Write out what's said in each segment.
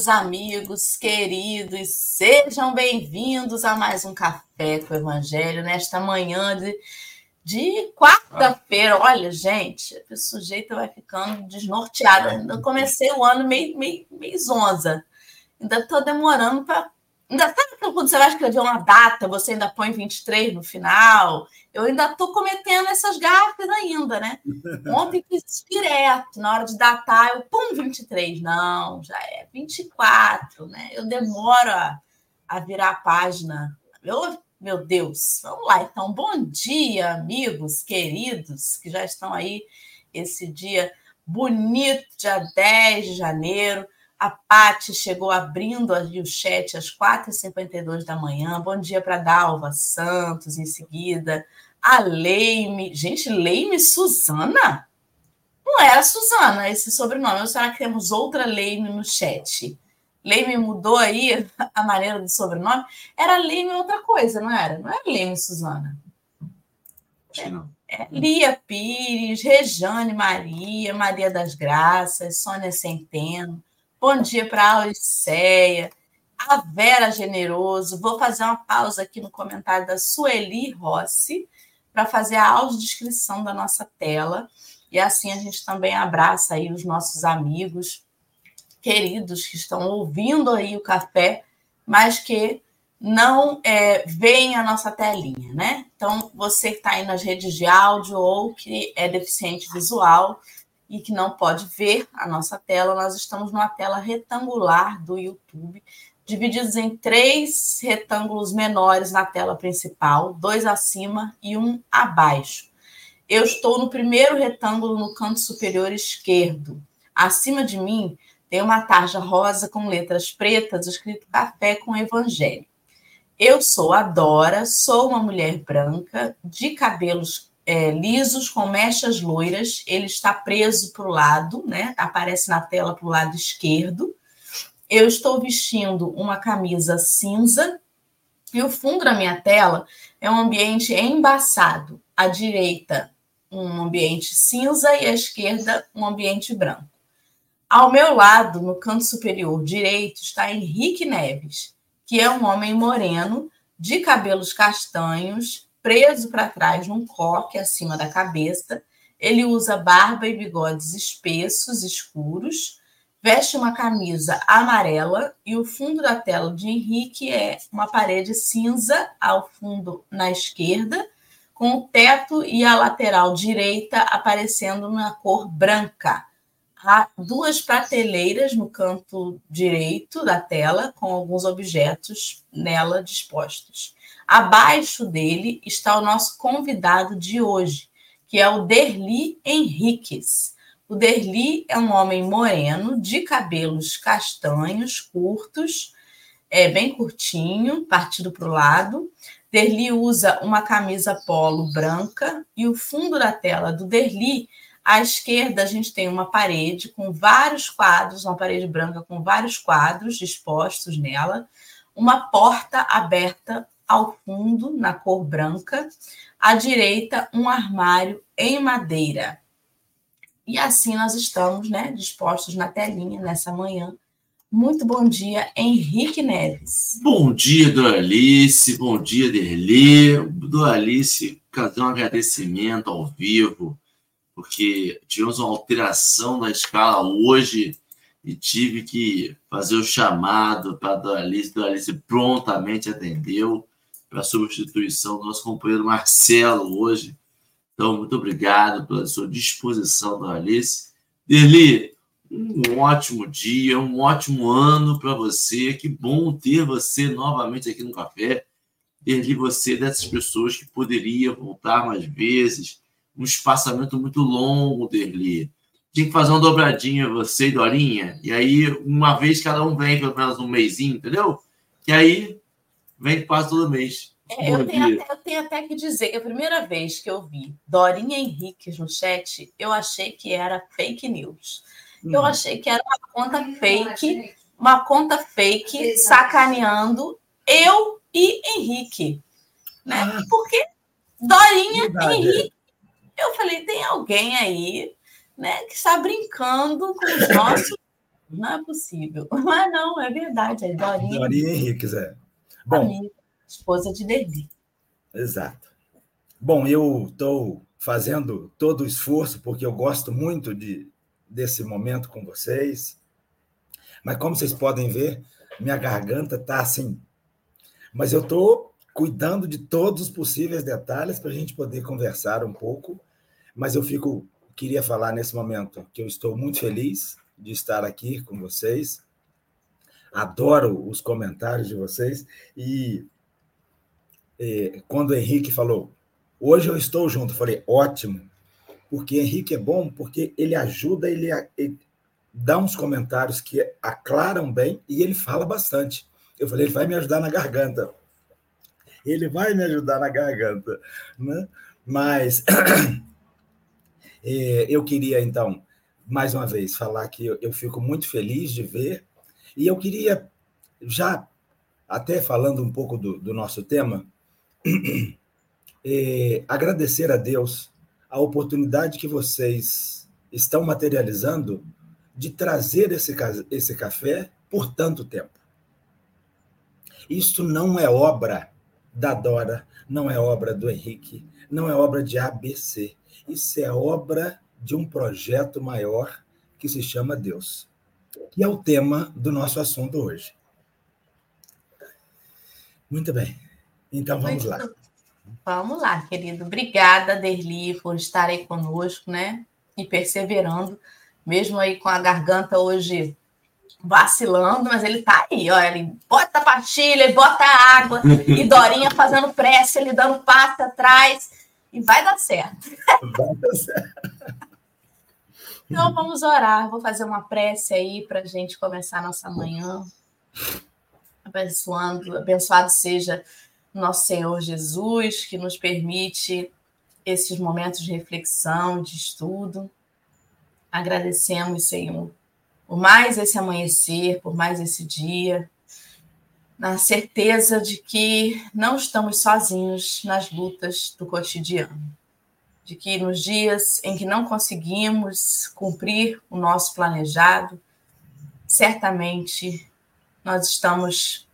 meus amigos queridos. Sejam bem-vindos a mais um Café com o Evangelho nesta manhã de, de quarta-feira. Olha, gente, o sujeito vai ficando desnorteado. Eu comecei o ano meio, meio, meio zonza. Ainda estou demorando para Ainda sabe quando você vai escrever uma data, você ainda põe 23 no final? Eu ainda estou cometendo essas gafas ainda, né? Ontem fiz direto, na hora de datar, eu pum, 23. Não, já é 24, né? Eu demoro a, a virar a página. Meu, meu Deus, vamos lá. Então, bom dia, amigos queridos, que já estão aí esse dia bonito, dia 10 de janeiro. A Pati chegou abrindo ali o chat às 4h52 da manhã. Bom dia para Dalva Santos em seguida. A Leime. Gente, Leime Suzana? Não era Suzana esse sobrenome. Ou será que temos outra Leime no chat? Leime mudou aí a maneira do sobrenome? Era Leime outra coisa, não era? Não era Leime Suzana. É, é, Lia Pires, Rejane Maria, Maria das Graças, Sônia Centeno. Bom dia para a Auriceia, a Vera Generoso. Vou fazer uma pausa aqui no comentário da Sueli Rossi para fazer a audiodescrição da nossa tela. E assim a gente também abraça aí os nossos amigos queridos que estão ouvindo aí o café, mas que não é, veem a nossa telinha, né? Então, você que está aí nas redes de áudio ou que é deficiente visual, e que não pode ver a nossa tela, nós estamos numa tela retangular do YouTube, divididos em três retângulos menores na tela principal, dois acima e um abaixo. Eu estou no primeiro retângulo no canto superior esquerdo. Acima de mim tem uma tarja rosa com letras pretas escrito Café com Evangelho. Eu sou a Dora, sou uma mulher branca, de cabelos é, lisos com mechas loiras. Ele está preso para o lado, né? Aparece na tela para o lado esquerdo. Eu estou vestindo uma camisa cinza e o fundo da minha tela é um ambiente embaçado. À direita, um ambiente cinza e à esquerda, um ambiente branco. Ao meu lado, no canto superior direito, está Henrique Neves, que é um homem moreno, de cabelos castanhos, preso para trás num coque acima da cabeça. Ele usa barba e bigodes espessos, escuros, veste uma camisa amarela e o fundo da tela de Henrique é uma parede cinza ao fundo na esquerda, com o teto e a lateral direita aparecendo na cor branca. Há duas prateleiras no canto direito da tela, com alguns objetos nela dispostos. Abaixo dele está o nosso convidado de hoje, que é o Derli Henriques. O Derli é um homem moreno, de cabelos castanhos, curtos, é bem curtinho, partido para o lado. Derli usa uma camisa polo branca e o fundo da tela do Derli, à esquerda, a gente tem uma parede com vários quadros, uma parede branca com vários quadros dispostos nela, uma porta aberta ao fundo, na cor branca, à direita, um armário em madeira. E assim nós estamos, né, dispostos na telinha nessa manhã. Muito bom dia, Henrique Neves. Bom dia, Doralice. Bom dia, Derli. Doralice, cadê um agradecimento ao vivo? Porque tivemos uma alteração na escala hoje e tive que fazer o chamado para a Doralice. Doralice prontamente atendeu para a substituição do nosso companheiro Marcelo hoje. Então, muito obrigado pela sua disposição, Alice. Derli, um ótimo dia, um ótimo ano para você. Que bom ter você novamente aqui no café. Derli, você é dessas pessoas que poderia voltar mais vezes. Um espaçamento muito longo, Derli. Tinha que fazer uma dobradinha, você e Dorinha. E aí, uma vez cada um vem, pelo menos um mêsinho, entendeu? E aí, vem quase todo mês. É, eu, tenho até, eu, tenho até, que dizer, a primeira vez que eu vi Dorinha Henrique no chat, eu achei que era fake news. Hum. Eu achei que era uma conta fake, uma conta fake sacaneando eu e Henrique. Né? Ah. Porque Dorinha Verdade. Henrique, eu falei, tem alguém aí né, que está brincando com os nossos Não é possível. Mas não, é verdade. É Dorinha. Dorinha Henriques, é. Bom, amiga, esposa de Derli. Exato. Bom, eu estou fazendo todo o esforço, porque eu gosto muito de, desse momento com vocês. Mas como vocês podem ver, minha garganta está assim. Mas eu estou cuidando de todos os possíveis detalhes para a gente poder conversar um pouco. Mas eu fico, queria falar nesse momento que eu estou muito feliz de estar aqui com vocês. Adoro os comentários de vocês. E eh, quando o Henrique falou, hoje eu estou junto, eu falei, ótimo, porque Henrique é bom, porque ele ajuda, ele, ele dá uns comentários que aclaram bem e ele fala bastante. Eu falei, ele vai me ajudar na garganta. Ele vai me ajudar na garganta. Né? Mas é, eu queria, então, mais uma vez, falar que eu, fico muito feliz de ver, e eu queria, já até falando um pouco do, do nosso tema, é, agradecer a Deus a oportunidade que vocês estão materializando de trazer esse, esse café por tanto tempo. Isso não é obra da Dora, não é obra do Henrique, não é obra de ABC. Isso é obra de um projeto maior que se chama Deus, que é o tema do nosso assunto hoje. Muito bem. Então vamos lá. Vamos lá, querido. Obrigada, Derli, por estar aí conosco, né? E perseverando, mesmo aí com a garganta hoje vacilando, mas ele tá aí, ó. Ele bota a pastilha, ele bota a água, e Dorinha fazendo pressa, ele dando passo atrás, e vai dar certo. Vai dar certo. Então vamos orar. Vou fazer uma prece aí para a gente começar nossa manhã. Abençoando, abençoado seja nosso Senhor Jesus, que nos permite esses momentos de reflexão, de estudo. Agradecemos, Senhor, por mais esse amanhecer, por mais esse dia, na certeza de que não estamos sozinhos nas lutas do cotidiano. De que nos dias em que não conseguimos cumprir o nosso planejado, certamente nós estamos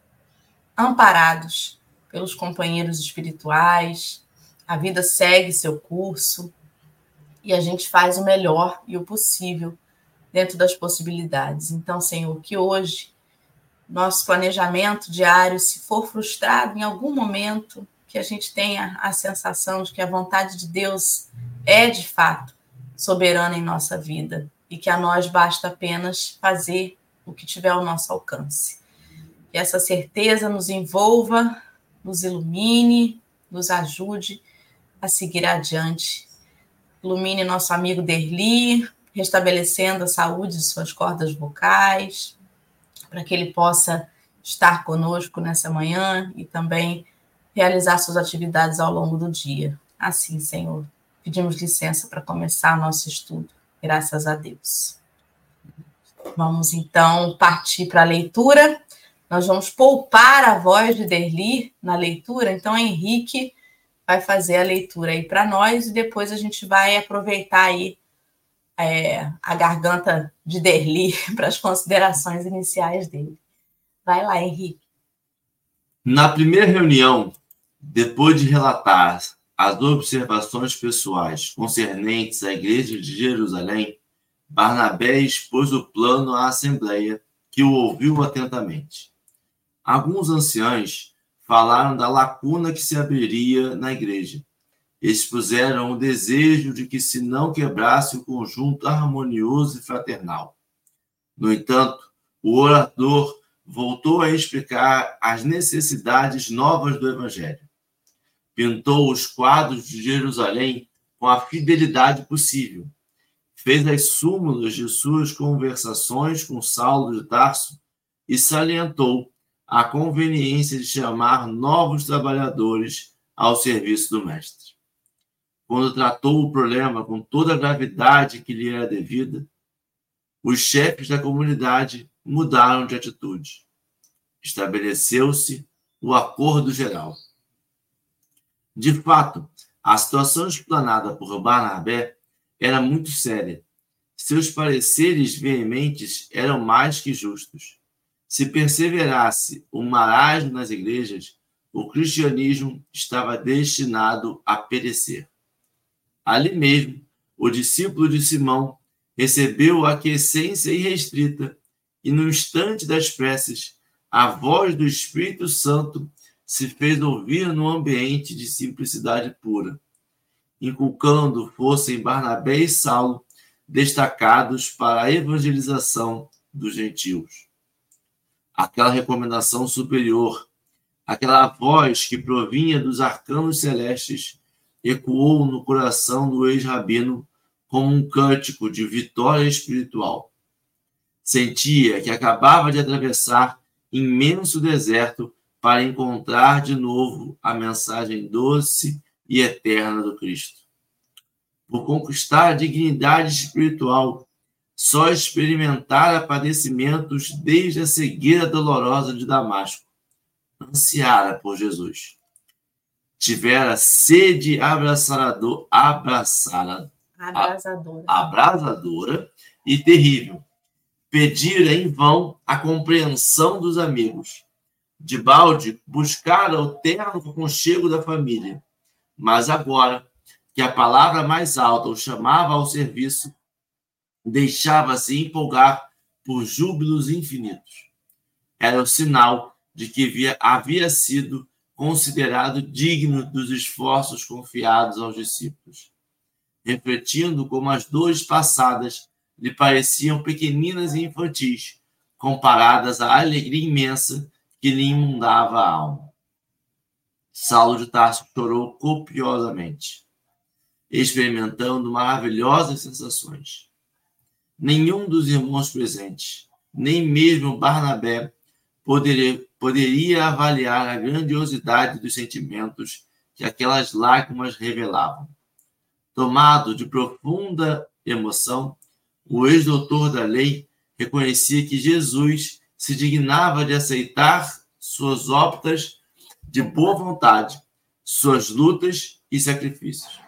amparados pelos companheiros espirituais, a vida segue seu curso e a gente faz o melhor e o possível dentro das possibilidades. Então, Senhor, que hoje nosso planejamento diário, se for frustrado em algum momento, que a gente tenha a sensação de que a vontade de Deus é de fato soberana em nossa vida e que a nós basta apenas fazer o que tiver ao nosso alcance. Que essa certeza nos envolva, nos ilumine, nos ajude a seguir adiante. Ilumine nosso amigo Derli, restabelecendo a saúde de suas cordas vocais, para que ele possa estar conosco nessa manhã e também realizar suas atividades ao longo do dia. Assim, Senhor, pedimos licença para começar nosso estudo. Graças a Deus. Vamos então partir para a leitura. Nós vamos poupar a voz de Derli na leitura, então Henrique vai fazer a leitura aí para nós e depois a gente vai aproveitar aí é, a garganta de Derli para as considerações iniciais dele. Vai lá, Henrique. Na primeira reunião, depois de relatar as observações pessoais concernentes à Igreja de Jerusalém, Barnabé expôs o plano à Assembleia, que o ouviu atentamente. Alguns anciãos falaram da lacuna que se abriria na igreja expuseram o desejo de que se não quebrasse o conjunto harmonioso e fraternal. No entanto, o orador voltou a explicar as necessidades novas do Evangelho. Pintou os quadros de Jerusalém com a fidelidade possível. Fez as súmulas de suas conversações com Saulo de Tarso e salientou a conveniência de chamar novos trabalhadores ao serviço do Mestre quando tratou o problema com toda a gravidade que lhe era devida, os chefes da comunidade mudaram de atitude. Estabeleceu-se o acordo geral. De fato, a situação explanada por Barnabé era muito séria seus pareceres veementes eram mais que justos. Se perseverasse o marasmo nas igrejas, o cristianismo estava destinado a perecer. Ali mesmo, o discípulo de Simão recebeu a aquiescência irrestrita e, no instante das preces, a voz do Espírito Santo se fez ouvir no ambiente de simplicidade pura, inculcando força em Barnabé e Saulo, destacados para a evangelização dos gentios. Aquela recomendação superior, aquela voz que provinha dos arcanos celestes, ecoou no coração do ex-rabino como um cântico de vitória espiritual. Sentia que acabava de atravessar imenso deserto para encontrar de novo a mensagem doce e eterna do Cristo. Por conquistar a dignidade espiritual, só experimentara padecimentos desde a cegueira dolorosa de Damasco, ansiara por Jesus. Tivera sede abraçador, abraçada, abrasadora. abrasadora e terrível. Pedira em vão a compreensão dos amigos. De balde, buscara o terno conchego da família. Mas agora que a palavra mais alta o chamava ao serviço, deixava-se empolgar por júbilos infinitos. Era o sinal de que havia, havia sido considerado digno dos esforços confiados aos discípulos refletindo como as dores passadas lhe pareciam pequeninas e infantis, comparadas à alegria imensa que lhe inundava a alma. Saulo de Tarso chorou copiosamente, experimentando maravilhosas sensações. Nenhum dos irmãos presentes, nem mesmo Barnabé, poderia, poderia avaliar a grandiosidade dos sentimentos que aquelas lágrimas revelavam. Tomado de profunda emoção, o ex-doutor da lei reconhecia que Jesus se dignava de aceitar suas óptas de boa vontade, suas lutas e sacrifícios.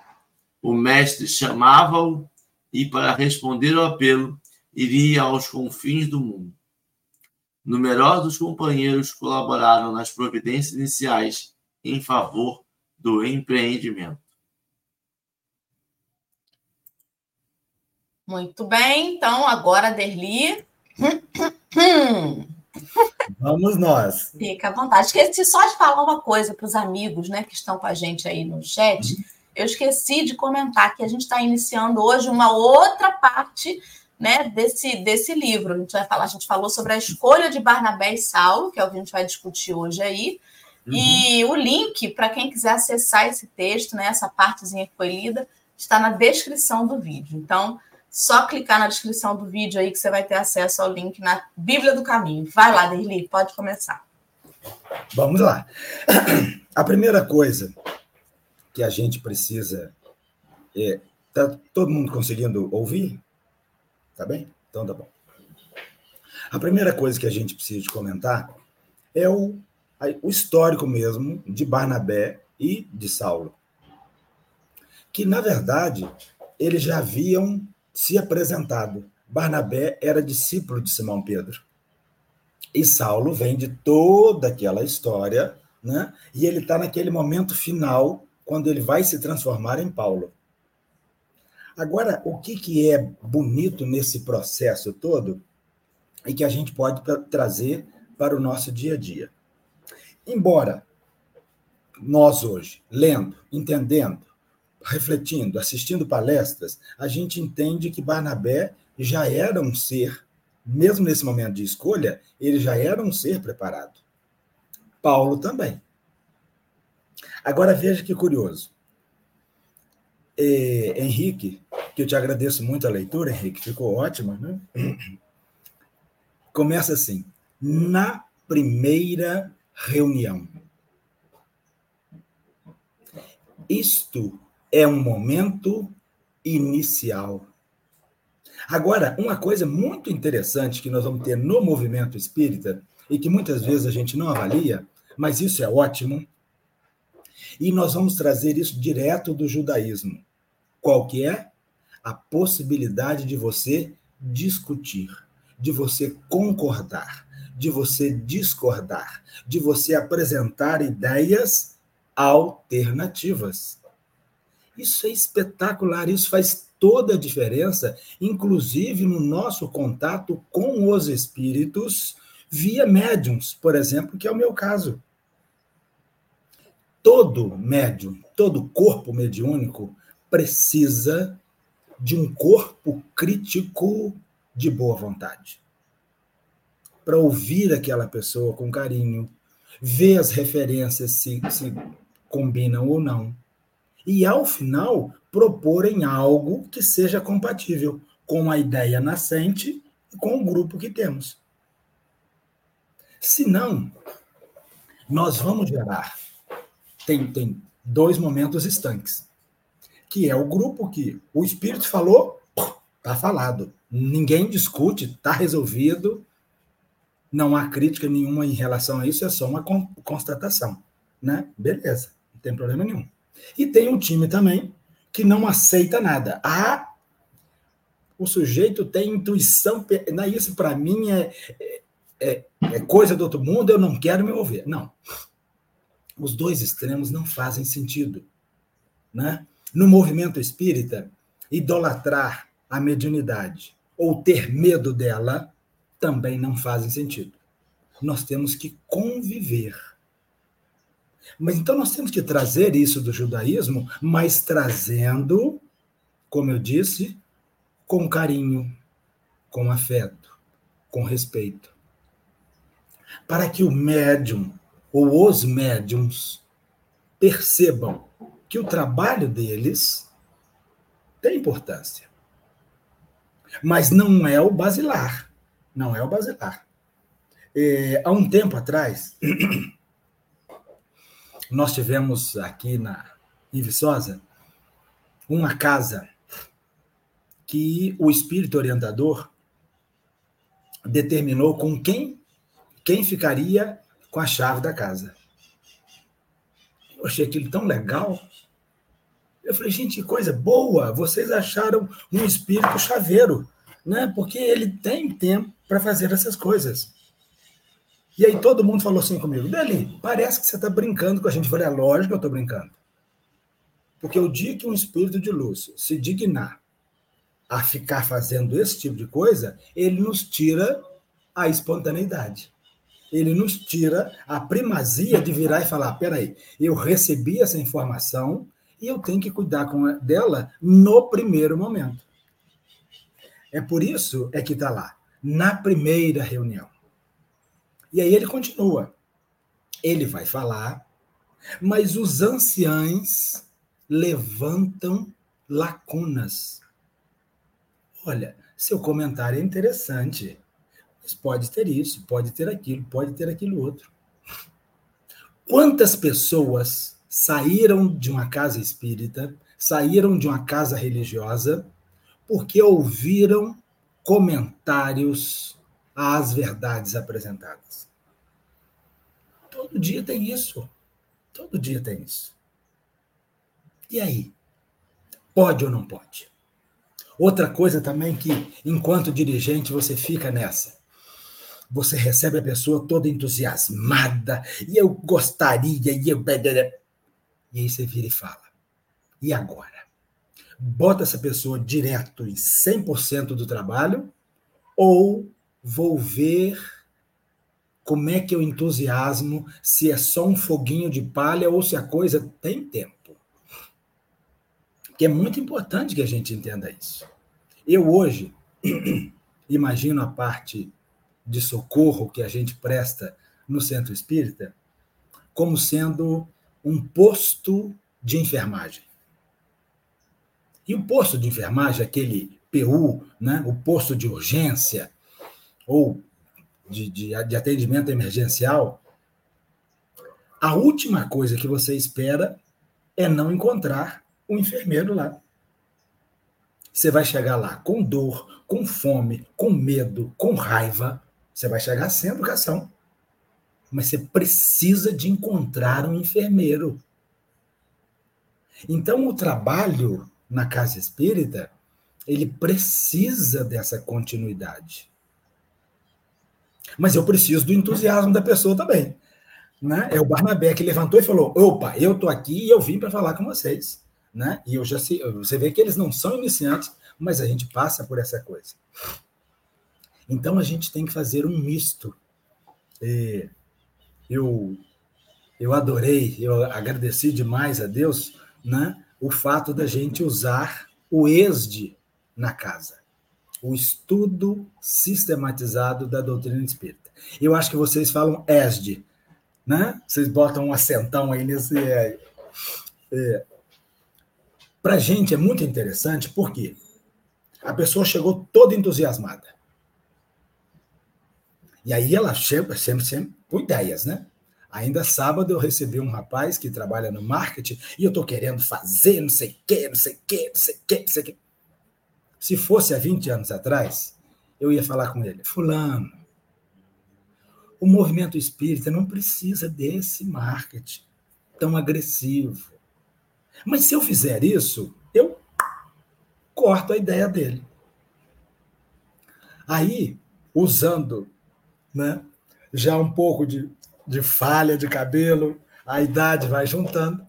O mestre chamava-o e, para responder ao apelo, iria aos confins do mundo. Numerosos companheiros colaboraram nas providências iniciais em favor do empreendimento. Muito bem, então agora, Derli. Vamos nós. Fica à vontade. Esqueci só de falar uma coisa para os amigos né, que estão com a gente aí no chat. Uhum. Eu esqueci de comentar que a gente está iniciando hoje uma outra parte né, desse, desse livro. A gente vai falar, a gente falou sobre a escolha de Barnabé e Saulo, que é o que a gente vai discutir hoje aí. Uhum. E o link para quem quiser acessar esse texto, né, essa partezinha que foi lida, está na descrição do vídeo. Então, só clicar na descrição do vídeo aí que você vai ter acesso ao link na Bíblia do Caminho. Vai lá, Derli, pode começar. Vamos lá. A primeira coisa que a gente precisa. É, tá todo mundo conseguindo ouvir? Tá bem? Então tá bom. A primeira coisa que a gente precisa de comentar é o, o histórico mesmo de Barnabé e de Saulo. Que, na verdade, eles já haviam se apresentado. Barnabé era discípulo de Simão Pedro. E Saulo vem de toda aquela história, né? e ele está naquele momento final, quando ele vai se transformar em Paulo. Agora, o que, que é bonito nesse processo todo e que a gente pode trazer para o nosso dia a dia? Embora nós hoje, lendo, entendendo, refletindo, assistindo palestras, a gente entende que Barnabé já era um ser, mesmo nesse momento de escolha, ele já era um ser preparado. Paulo também. Agora veja que curioso. É, Henrique, que eu te agradeço muito a leitura, Henrique, ficou ótima, né? Começa assim: na primeira reunião. Isto é um momento inicial. Agora, uma coisa muito interessante que nós vamos ter no movimento espírita, e que muitas vezes a gente não avalia, mas isso é ótimo, e nós vamos trazer isso direto do judaísmo. Qual que é? a possibilidade de você discutir, de você concordar, de você discordar, de você apresentar ideias alternativas. Isso é espetacular, isso faz toda a diferença, inclusive no nosso contato com os espíritos via médiums, por exemplo, que é o meu caso. Todo médium, todo corpo mediúnico precisa de um corpo crítico de boa vontade. Para ouvir aquela pessoa com carinho, ver as referências se, se combinam ou não. E, ao final, proporem algo que seja compatível com a ideia nascente e com o grupo que temos. Se não, nós vamos gerar. Tem, tem dois momentos estanques, que é o grupo que o espírito falou, está falado. Ninguém discute, está resolvido. Não há crítica nenhuma em relação a isso, é só uma constatação. Né? Beleza, não tem problema nenhum. E tem um time também que não aceita nada. Ah, o sujeito tem intuição. Isso, para mim, é, é, é coisa do outro mundo, eu não quero me envolver. Não. Os dois extremos não fazem sentido. Né? No movimento espírita, idolatrar a mediunidade ou ter medo dela também não fazem sentido. Nós temos que conviver. Mas então nós temos que trazer isso do judaísmo, mas trazendo, como eu disse, com carinho, com afeto, com respeito para que o médium ou os médiums percebam que o trabalho deles tem importância. Mas não é o basilar. Não é o basilar. É, há um tempo atrás, nós tivemos aqui na, em Viçosa uma casa que o espírito orientador determinou com quem quem ficaria com a chave da casa. Eu achei aquilo tão legal. Eu falei, gente, coisa boa! Vocês acharam um espírito chaveiro, né? Porque ele tem tempo para fazer essas coisas. E aí todo mundo falou assim comigo, Deli, parece que você está brincando com a gente. Eu falei, é lógico que eu estou brincando. Porque o dia que um espírito de luz se dignar a ficar fazendo esse tipo de coisa, ele nos tira a espontaneidade ele nos tira a primazia de virar e falar: peraí, eu recebi essa informação e eu tenho que cuidar com dela no primeiro momento. É por isso é que está lá, na primeira reunião. E aí ele continua. Ele vai falar, mas os anciães levantam lacunas. Olha, seu comentário é interessante pode ter isso, pode ter aquilo, pode ter aquilo outro. Quantas pessoas saíram de uma casa espírita, saíram de uma casa religiosa, porque ouviram comentários às verdades apresentadas? Todo dia tem isso. Todo dia tem isso. E aí? Pode ou não pode? Outra coisa também que, enquanto dirigente, você fica nessa você recebe a pessoa toda entusiasmada, e eu gostaria, e eu. E aí você vira e fala: e agora? Bota essa pessoa direto em 100% do trabalho, ou vou ver como é que eu entusiasmo, se é só um foguinho de palha ou se a coisa tem tempo. Que é muito importante que a gente entenda isso. Eu hoje imagino a parte de socorro que a gente presta no centro espírita como sendo um posto de enfermagem. E o posto de enfermagem, aquele PU, né, o posto de urgência ou de, de, de atendimento emergencial, a última coisa que você espera é não encontrar o um enfermeiro lá. Você vai chegar lá com dor, com fome, com medo, com raiva, você vai chegar sem educação. Mas você precisa de encontrar um enfermeiro. Então, o trabalho na casa espírita, ele precisa dessa continuidade. Mas eu preciso do entusiasmo da pessoa também. Né? É o Barnabé que levantou e falou: opa, eu estou aqui e eu vim para falar com vocês. Né? E eu já sei, você vê que eles não são iniciantes, mas a gente passa por essa coisa. Então a gente tem que fazer um misto. É, eu, eu adorei, eu agradeci demais a Deus né, o fato da gente usar o ESD na casa o estudo sistematizado da doutrina espírita. Eu acho que vocês falam ESD, né? Vocês botam um acentão aí nesse. É, é. Para a gente é muito interessante, porque a pessoa chegou toda entusiasmada. E aí ela chega sempre, sempre com ideias, né? Ainda sábado eu recebi um rapaz que trabalha no marketing e eu estou querendo fazer não sei o quê, não sei o quê, não sei o quê, não sei o quê. Se fosse há 20 anos atrás, eu ia falar com ele: Fulano, o movimento espírita não precisa desse marketing tão agressivo. Mas se eu fizer isso, eu corto a ideia dele. Aí, usando né, já um pouco de de falha de cabelo, a idade vai juntando.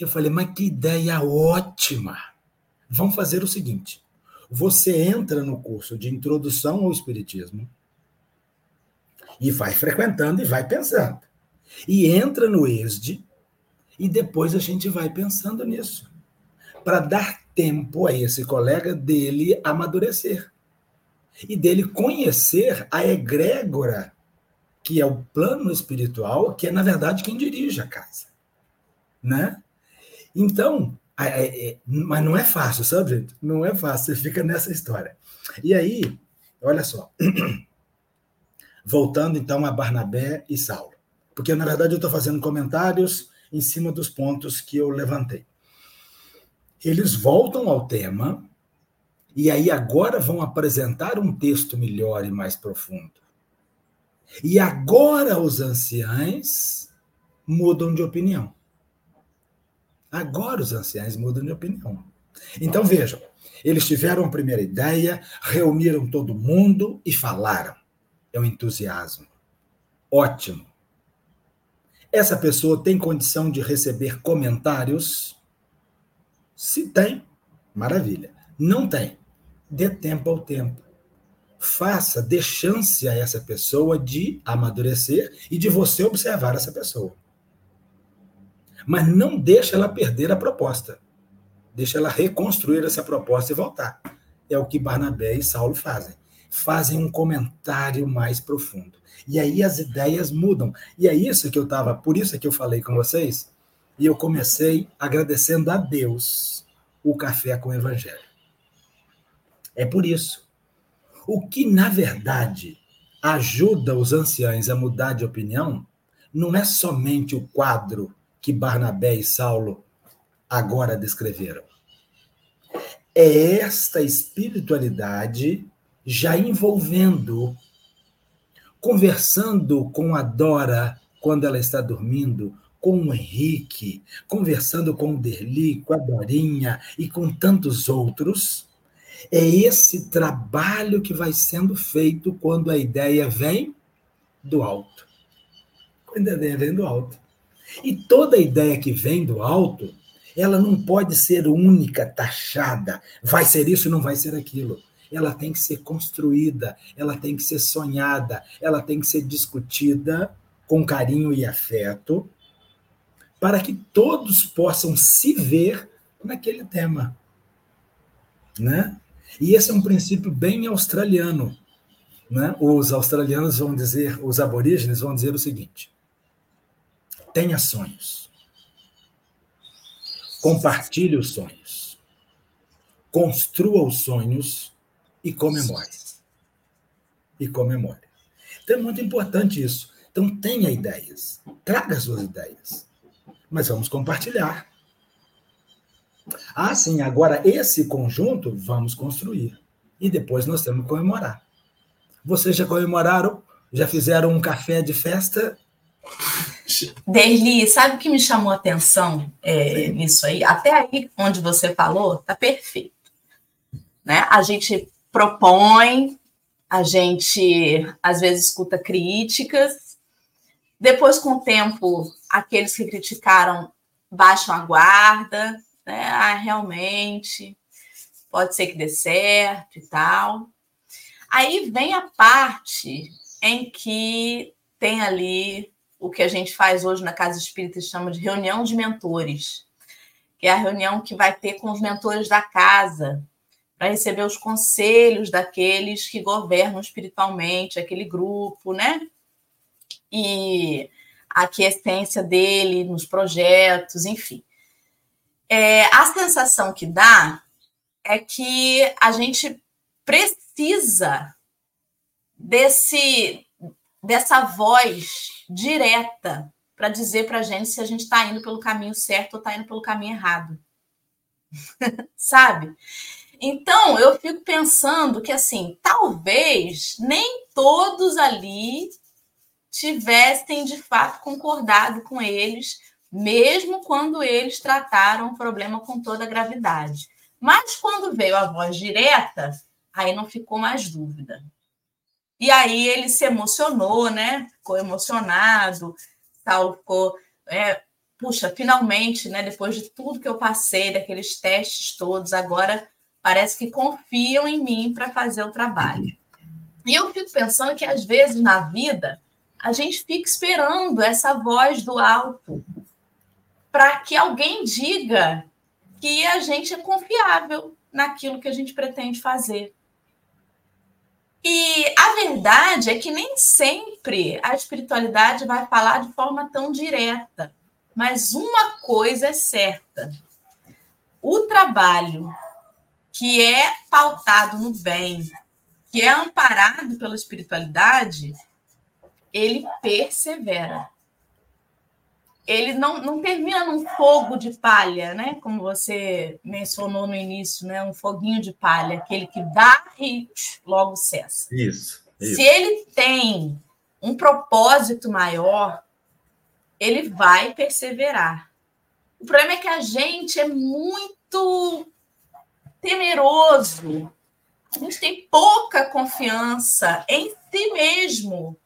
Eu falei, mas que ideia ótima! Vamos fazer o seguinte: você entra no curso de introdução ao Espiritismo e vai frequentando e vai pensando. E entra no ESD e depois a gente vai pensando nisso. Para dar tempo a esse colega dele amadurecer. E dele conhecer a egrégora que é o plano espiritual, que é, na verdade, quem dirige a casa. Né? Então, mas não é fácil, sabe, gente? Não é fácil, você fica nessa história. E aí, olha só. Voltando então a Barnabé e Saulo. Porque, na verdade, eu estou fazendo comentários em cima dos pontos que eu levantei. Eles voltam ao tema, e aí agora vão apresentar um texto melhor e mais profundo. E agora os anciães mudam de opinião. Agora os anciães mudam de opinião. Então vejam, eles tiveram a primeira ideia, reuniram todo mundo e falaram. É um entusiasmo. Ótimo. Essa pessoa tem condição de receber comentários? Se tem, maravilha. Não tem, dê tempo ao tempo faça, dê chance a essa pessoa de amadurecer e de você observar essa pessoa. Mas não deixe ela perder a proposta. Deixa ela reconstruir essa proposta e voltar. É o que Barnabé e Saulo fazem. Fazem um comentário mais profundo. E aí as ideias mudam. E é isso que eu estava, por isso que eu falei com vocês, e eu comecei agradecendo a Deus o café com o evangelho. É por isso o que, na verdade, ajuda os anciães a mudar de opinião não é somente o quadro que Barnabé e Saulo agora descreveram. É esta espiritualidade já envolvendo, conversando com a Dora quando ela está dormindo, com o Henrique, conversando com o Derli, com a Dorinha e com tantos outros é esse trabalho que vai sendo feito quando a ideia vem do alto. Quando a ideia vem do alto. E toda ideia que vem do alto, ela não pode ser única, taxada. Vai ser isso, não vai ser aquilo. Ela tem que ser construída, ela tem que ser sonhada, ela tem que ser discutida com carinho e afeto, para que todos possam se ver naquele tema. Né? E esse é um princípio bem australiano. Né? Os australianos vão dizer, os aborígenes vão dizer o seguinte: tenha sonhos, compartilhe os sonhos, construa os sonhos e comemore. E comemore. Então é muito importante isso. Então tenha ideias, traga suas ideias, mas vamos compartilhar. Ah, sim, agora esse conjunto vamos construir. E depois nós temos que comemorar. Vocês já comemoraram? Já fizeram um café de festa? Derli, sabe o que me chamou a atenção é, nisso aí? Até aí, onde você falou, tá perfeito. né? A gente propõe, a gente às vezes escuta críticas, depois, com o tempo, aqueles que criticaram baixam a guarda, né? Ah, realmente, pode ser que dê certo e tal. Aí vem a parte em que tem ali o que a gente faz hoje na Casa Espírita chama de reunião de mentores, que é a reunião que vai ter com os mentores da casa, para receber os conselhos daqueles que governam espiritualmente aquele grupo, né? E a aquiescência dele nos projetos, enfim. É, a sensação que dá é que a gente precisa desse dessa voz direta para dizer para a gente se a gente está indo pelo caminho certo ou está indo pelo caminho errado. Sabe? Então, eu fico pensando que, assim, talvez nem todos ali tivessem de fato concordado com eles, mesmo quando eles trataram o problema com toda a gravidade. Mas quando veio a voz direta, aí não ficou mais dúvida. E aí ele se emocionou, né? Ficou emocionado, tal, ficou. É, puxa, finalmente, né? Depois de tudo que eu passei, daqueles testes todos, agora parece que confiam em mim para fazer o trabalho. E eu fico pensando que às vezes na vida a gente fica esperando essa voz do alto para que alguém diga que a gente é confiável naquilo que a gente pretende fazer. E a verdade é que nem sempre a espiritualidade vai falar de forma tão direta. Mas uma coisa é certa: o trabalho que é pautado no bem, que é amparado pela espiritualidade, ele persevera ele não, não termina num fogo de palha, né? Como você mencionou no início, né? Um foguinho de palha, aquele que dá e logo cessa. Isso. isso. Se ele tem um propósito maior, ele vai perseverar. O problema é que a gente é muito temeroso, a gente tem pouca confiança em si mesmo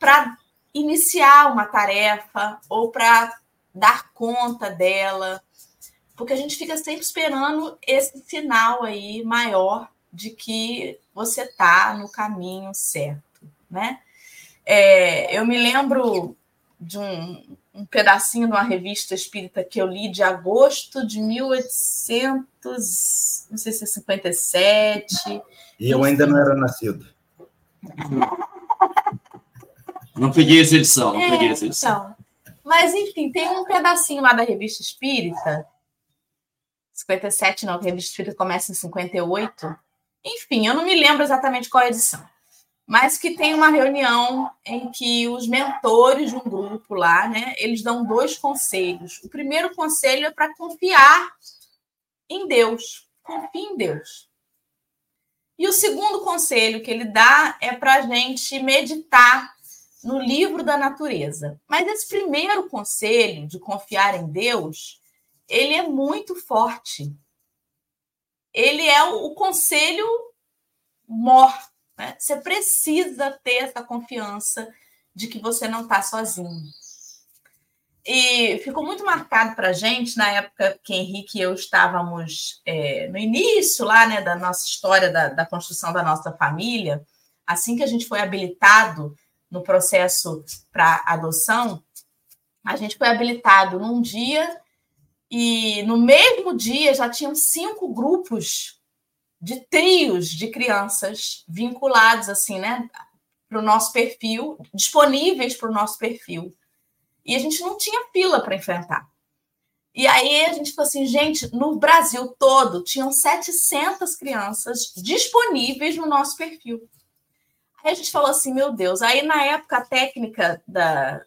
para iniciar uma tarefa ou para dar conta dela, porque a gente fica sempre esperando esse sinal aí maior de que você está no caminho certo, né? É, eu me lembro de um, um pedacinho de uma revista espírita que eu li de agosto de 1800, não sei se é 57. E eu ainda não era nascido. Não peguei essa edição, não é, peguei essa edição. Então, mas, enfim, tem um pedacinho lá da revista Espírita. 57, não, a revista Espírita começa em 58. Enfim, eu não me lembro exatamente qual é a edição. Mas que tem uma reunião em que os mentores de um grupo lá, né, eles dão dois conselhos. O primeiro conselho é para confiar em Deus. Confie em Deus. E o segundo conselho que ele dá é para a gente meditar no livro da natureza. Mas esse primeiro conselho de confiar em Deus, ele é muito forte. Ele é o, conselho mor. Né? Você precisa ter essa confiança de que você não está sozinho. E ficou muito marcado para a gente na época que Henrique e eu estávamos é, no início lá né, da nossa história da, da construção da nossa família. Assim que a gente foi habilitado no processo para adoção, a gente foi habilitado num dia e no mesmo dia já tinham cinco grupos de trios de crianças vinculados assim, né, para o nosso perfil, disponíveis para o nosso perfil. E a gente não tinha fila para enfrentar. E aí a gente falou assim, gente, no Brasil todo tinham 700 crianças disponíveis no nosso perfil. Aí a gente falou assim, meu Deus. Aí, na época, a técnica da,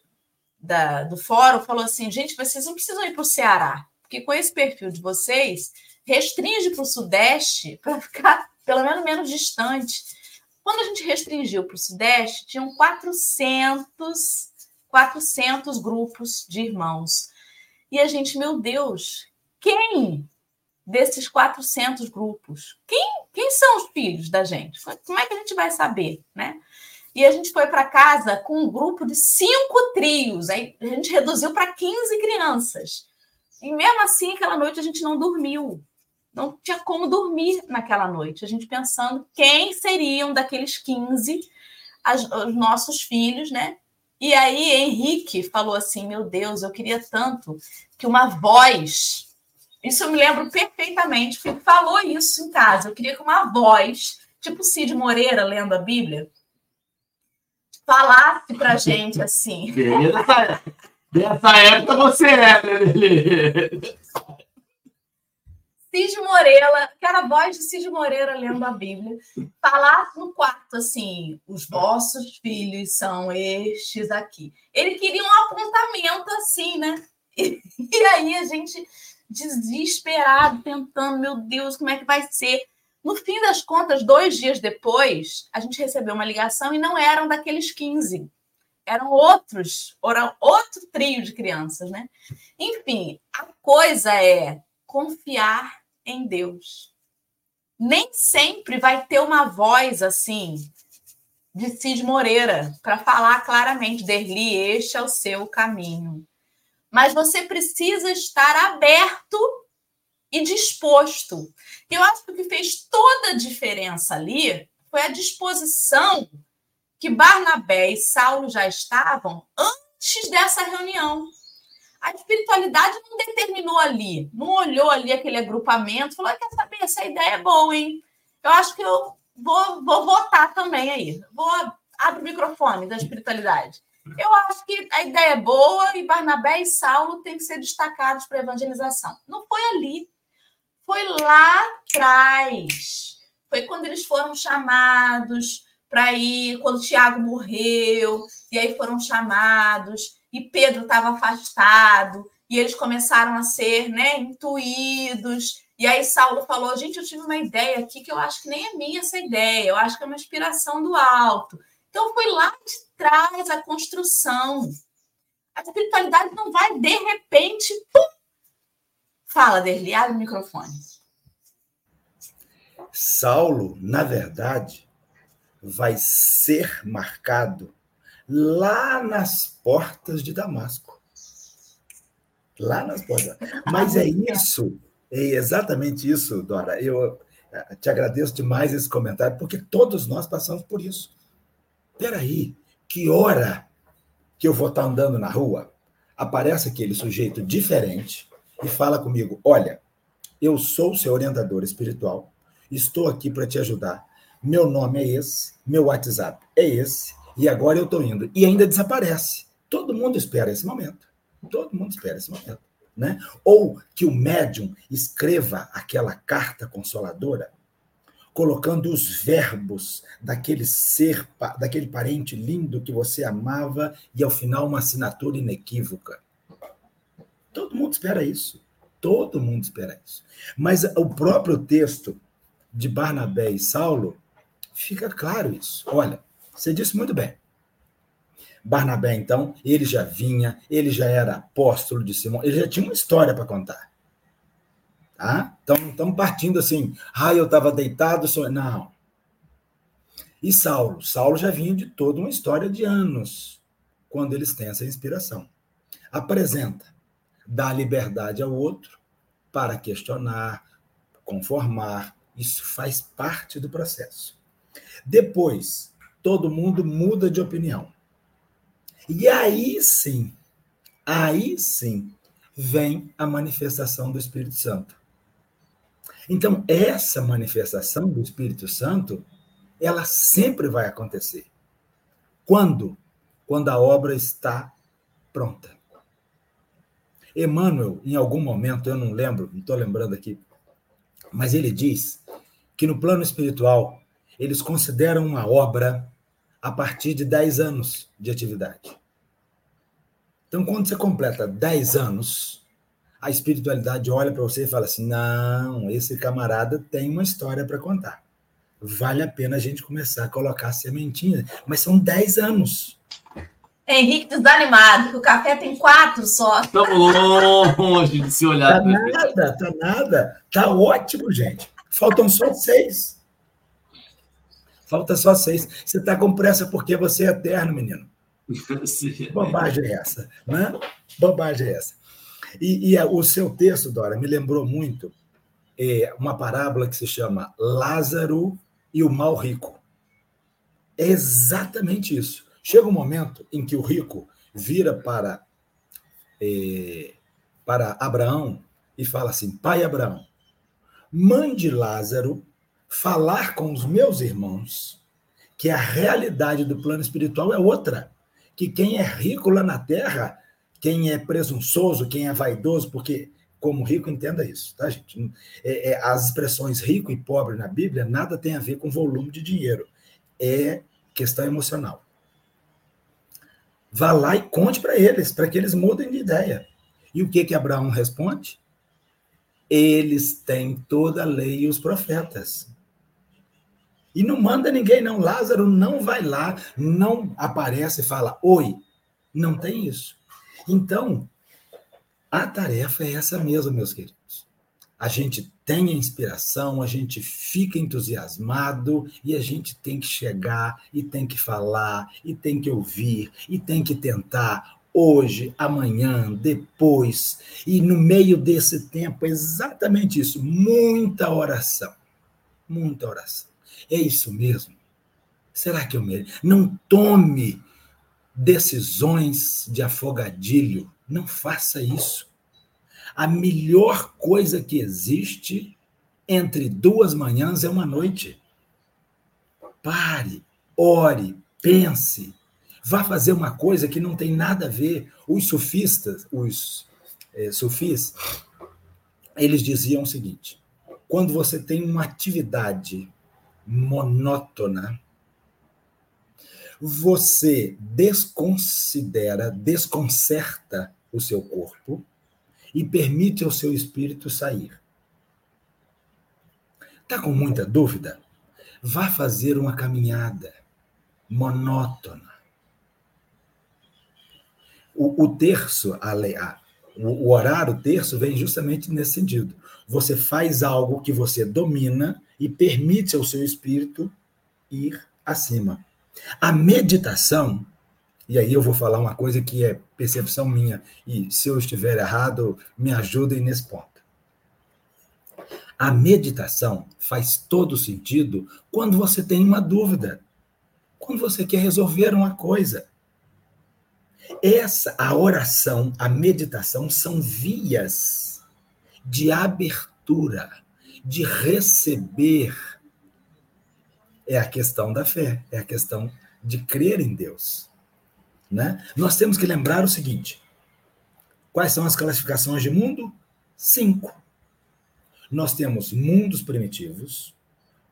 da, do fórum falou assim: gente, vocês não precisam ir para o Ceará, porque com esse perfil de vocês, restringe para o Sudeste para ficar pelo menos menos distante. Quando a gente restringiu para o Sudeste, tinham 400, 400 grupos de irmãos. E a gente, meu Deus, quem desses 400 grupos? Quem, quem são os filhos da gente? Como é que a gente vai saber, né? E a gente foi para casa com um grupo de cinco trios. Aí a gente reduziu para 15 crianças. E mesmo assim, aquela noite a gente não dormiu. Não tinha como dormir naquela noite. A gente pensando quem seriam daqueles 15 as, os nossos filhos, né? E aí Henrique falou assim: Meu Deus, eu queria tanto que uma voz. Isso eu me lembro perfeitamente, porque falou isso em casa. Eu queria que uma voz, tipo Cid Moreira lendo a Bíblia, falasse para gente assim. Dessa, dessa época você é, né? Cid Moreira, que era a voz de Cid Moreira lendo a Bíblia, falasse no quarto assim: os vossos filhos são estes aqui. Ele queria um apontamento assim, né? E, e aí a gente desesperado, tentando, meu Deus, como é que vai ser? No fim das contas, dois dias depois, a gente recebeu uma ligação e não eram daqueles 15. Eram outros, era outro trio de crianças, né? Enfim, a coisa é confiar em Deus. Nem sempre vai ter uma voz assim de Cid Moreira para falar claramente, Derli, este é o seu caminho. Mas você precisa estar aberto e disposto. Eu acho que o que fez toda a diferença ali foi a disposição que Barnabé e Saulo já estavam antes dessa reunião. A espiritualidade não determinou ali, não olhou ali aquele agrupamento, falou: quer saber, essa ideia é boa, hein? Eu acho que eu vou, vou votar também aí. Vou abrir o microfone da espiritualidade. Eu acho que a ideia é boa e Barnabé e Saulo têm que ser destacados para a evangelização. Não foi ali foi lá atrás. Foi quando eles foram chamados para ir, quando Tiago morreu, e aí foram chamados, e Pedro estava afastado, e eles começaram a ser né, intuídos. E aí Saulo falou: gente, eu tive uma ideia aqui que eu acho que nem é minha essa ideia, eu acho que é uma inspiração do alto. Então foi lá de trás a construção. A espiritualidade não vai de repente pum, Fala, Derli, abre o microfone. Saulo, na verdade, vai ser marcado lá nas portas de Damasco. Lá nas portas. Mas é isso, é exatamente isso, Dora. Eu eh, te agradeço demais esse comentário, porque todos nós passamos por isso. Peraí, que hora que eu vou estar andando na rua, aparece aquele sujeito diferente, e fala comigo: Olha, eu sou seu orientador espiritual, estou aqui para te ajudar. Meu nome é esse, meu WhatsApp é esse, e agora eu estou indo. E ainda desaparece. Todo mundo espera esse momento. Todo mundo espera esse momento. Né? Ou que o médium escreva aquela carta consoladora, colocando os verbos daquele ser, daquele parente lindo que você amava, e ao final uma assinatura inequívoca. Todo mundo espera isso. Todo mundo espera isso. Mas o próprio texto de Barnabé e Saulo fica claro isso. Olha, você disse muito bem. Barnabé, então, ele já vinha, ele já era apóstolo de Simão, ele já tinha uma história para contar. Tá? Então, não estamos partindo assim, ah, eu estava deitado, sou... não. E Saulo? Saulo já vinha de toda uma história de anos, quando eles têm essa inspiração. Apresenta dá liberdade ao outro para questionar, conformar. Isso faz parte do processo. Depois, todo mundo muda de opinião. E aí sim, aí sim, vem a manifestação do Espírito Santo. Então, essa manifestação do Espírito Santo, ela sempre vai acontecer. Quando? Quando a obra está pronta. Emmanuel, em algum momento, eu não lembro, não estou lembrando aqui, mas ele diz que no plano espiritual eles consideram uma obra a partir de 10 anos de atividade. Então, quando você completa 10 anos, a espiritualidade olha para você e fala assim: não, esse camarada tem uma história para contar. Vale a pena a gente começar a colocar sementinha, mas são 10 anos. Henrique desanimado, que o café tem quatro só. Estamos longe de se olhar. Tá nada, tá nada. Tá ótimo, gente. Faltam só seis. Falta só seis. Você está com pressa porque você é eterno, menino. Sim. Bobagem é essa, né? Bobagem é essa. E, e o seu texto, Dora, me lembrou muito é, uma parábola que se chama Lázaro e o mal rico. É exatamente isso. Chega um momento em que o rico vira para, é, para Abraão e fala assim: Pai Abraão, mande Lázaro falar com os meus irmãos que a realidade do plano espiritual é outra. Que quem é rico lá na terra, quem é presunçoso, quem é vaidoso, porque como rico entenda isso, tá, gente? É, é, as expressões rico e pobre na Bíblia nada tem a ver com volume de dinheiro. É questão emocional. Vá lá e conte para eles, para que eles mudem de ideia. E o que que Abraão responde? Eles têm toda a lei e os profetas. E não manda ninguém, não. Lázaro não vai lá, não aparece e fala: Oi. Não tem isso. Então, a tarefa é essa mesmo, meus queridos. A gente tem a inspiração, a gente fica entusiasmado e a gente tem que chegar e tem que falar e tem que ouvir e tem que tentar hoje, amanhã, depois. E no meio desse tempo, exatamente isso, muita oração. Muita oração. É isso mesmo? Será que eu mereço? Não tome decisões de afogadilho. Não faça isso. A melhor coisa que existe entre duas manhãs é uma noite. Pare, ore, pense. Vá fazer uma coisa que não tem nada a ver. Os sufistas, os é, sufis, eles diziam o seguinte: quando você tem uma atividade monótona, você desconsidera, desconcerta o seu corpo e permite ao seu espírito sair. Está com muita dúvida? Vá fazer uma caminhada monótona. O, o terço, a, a, o, o orar o terço vem justamente nesse sentido. Você faz algo que você domina e permite ao seu espírito ir acima. A meditação, e aí eu vou falar uma coisa que é percepção minha, e se eu estiver errado, me ajudem nesse ponto. A meditação faz todo sentido quando você tem uma dúvida, quando você quer resolver uma coisa. Essa, a oração, a meditação são vias de abertura de receber é a questão da fé, é a questão de crer em Deus. Né? Nós temos que lembrar o seguinte: quais são as classificações de mundo? Cinco. Nós temos mundos primitivos,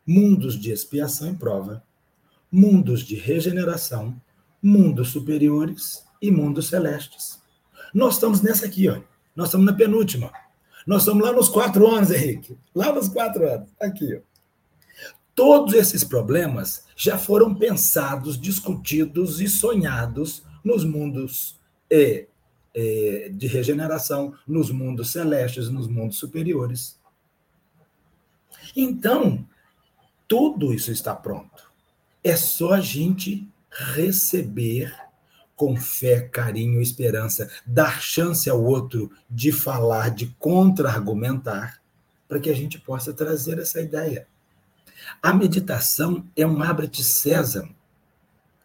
mundos de expiação e prova, mundos de regeneração, mundos superiores e mundos celestes. Nós estamos nessa aqui, ó. Nós estamos na penúltima. Nós estamos lá nos quatro anos, Henrique. Lá nos quatro anos. Aqui. Ó. Todos esses problemas já foram pensados, discutidos e sonhados nos mundos é, é, de regeneração, nos mundos celestes, nos mundos superiores. Então, tudo isso está pronto. É só a gente receber com fé, carinho, esperança, dar chance ao outro de falar, de contra-argumentar, para que a gente possa trazer essa ideia. A meditação é um abre-te sésamo,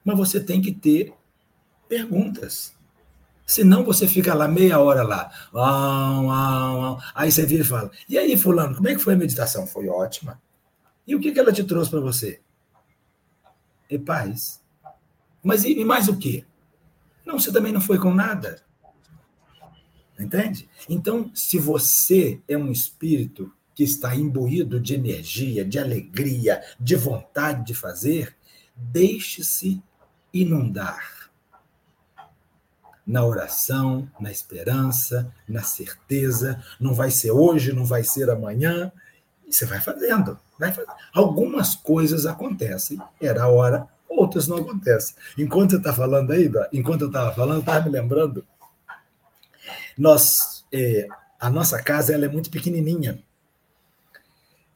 mas você tem que ter perguntas. Senão você fica lá meia hora lá. Aí você vira e fala: E aí, Fulano, como é que foi a meditação? Foi ótima. E o que ela te trouxe para você? E paz. Mas e mais o quê? Não, você também não foi com nada. Entende? Então, se você é um espírito que está imbuído de energia, de alegria, de vontade de fazer, deixe-se inundar na oração, na esperança, na certeza. Não vai ser hoje, não vai ser amanhã. Você vai fazendo. Vai fazendo. Algumas coisas acontecem. Era a hora, outras não acontecem. Enquanto você está falando aí, enquanto eu estava falando, estava me lembrando. Nós, é, a nossa casa ela é muito pequenininha.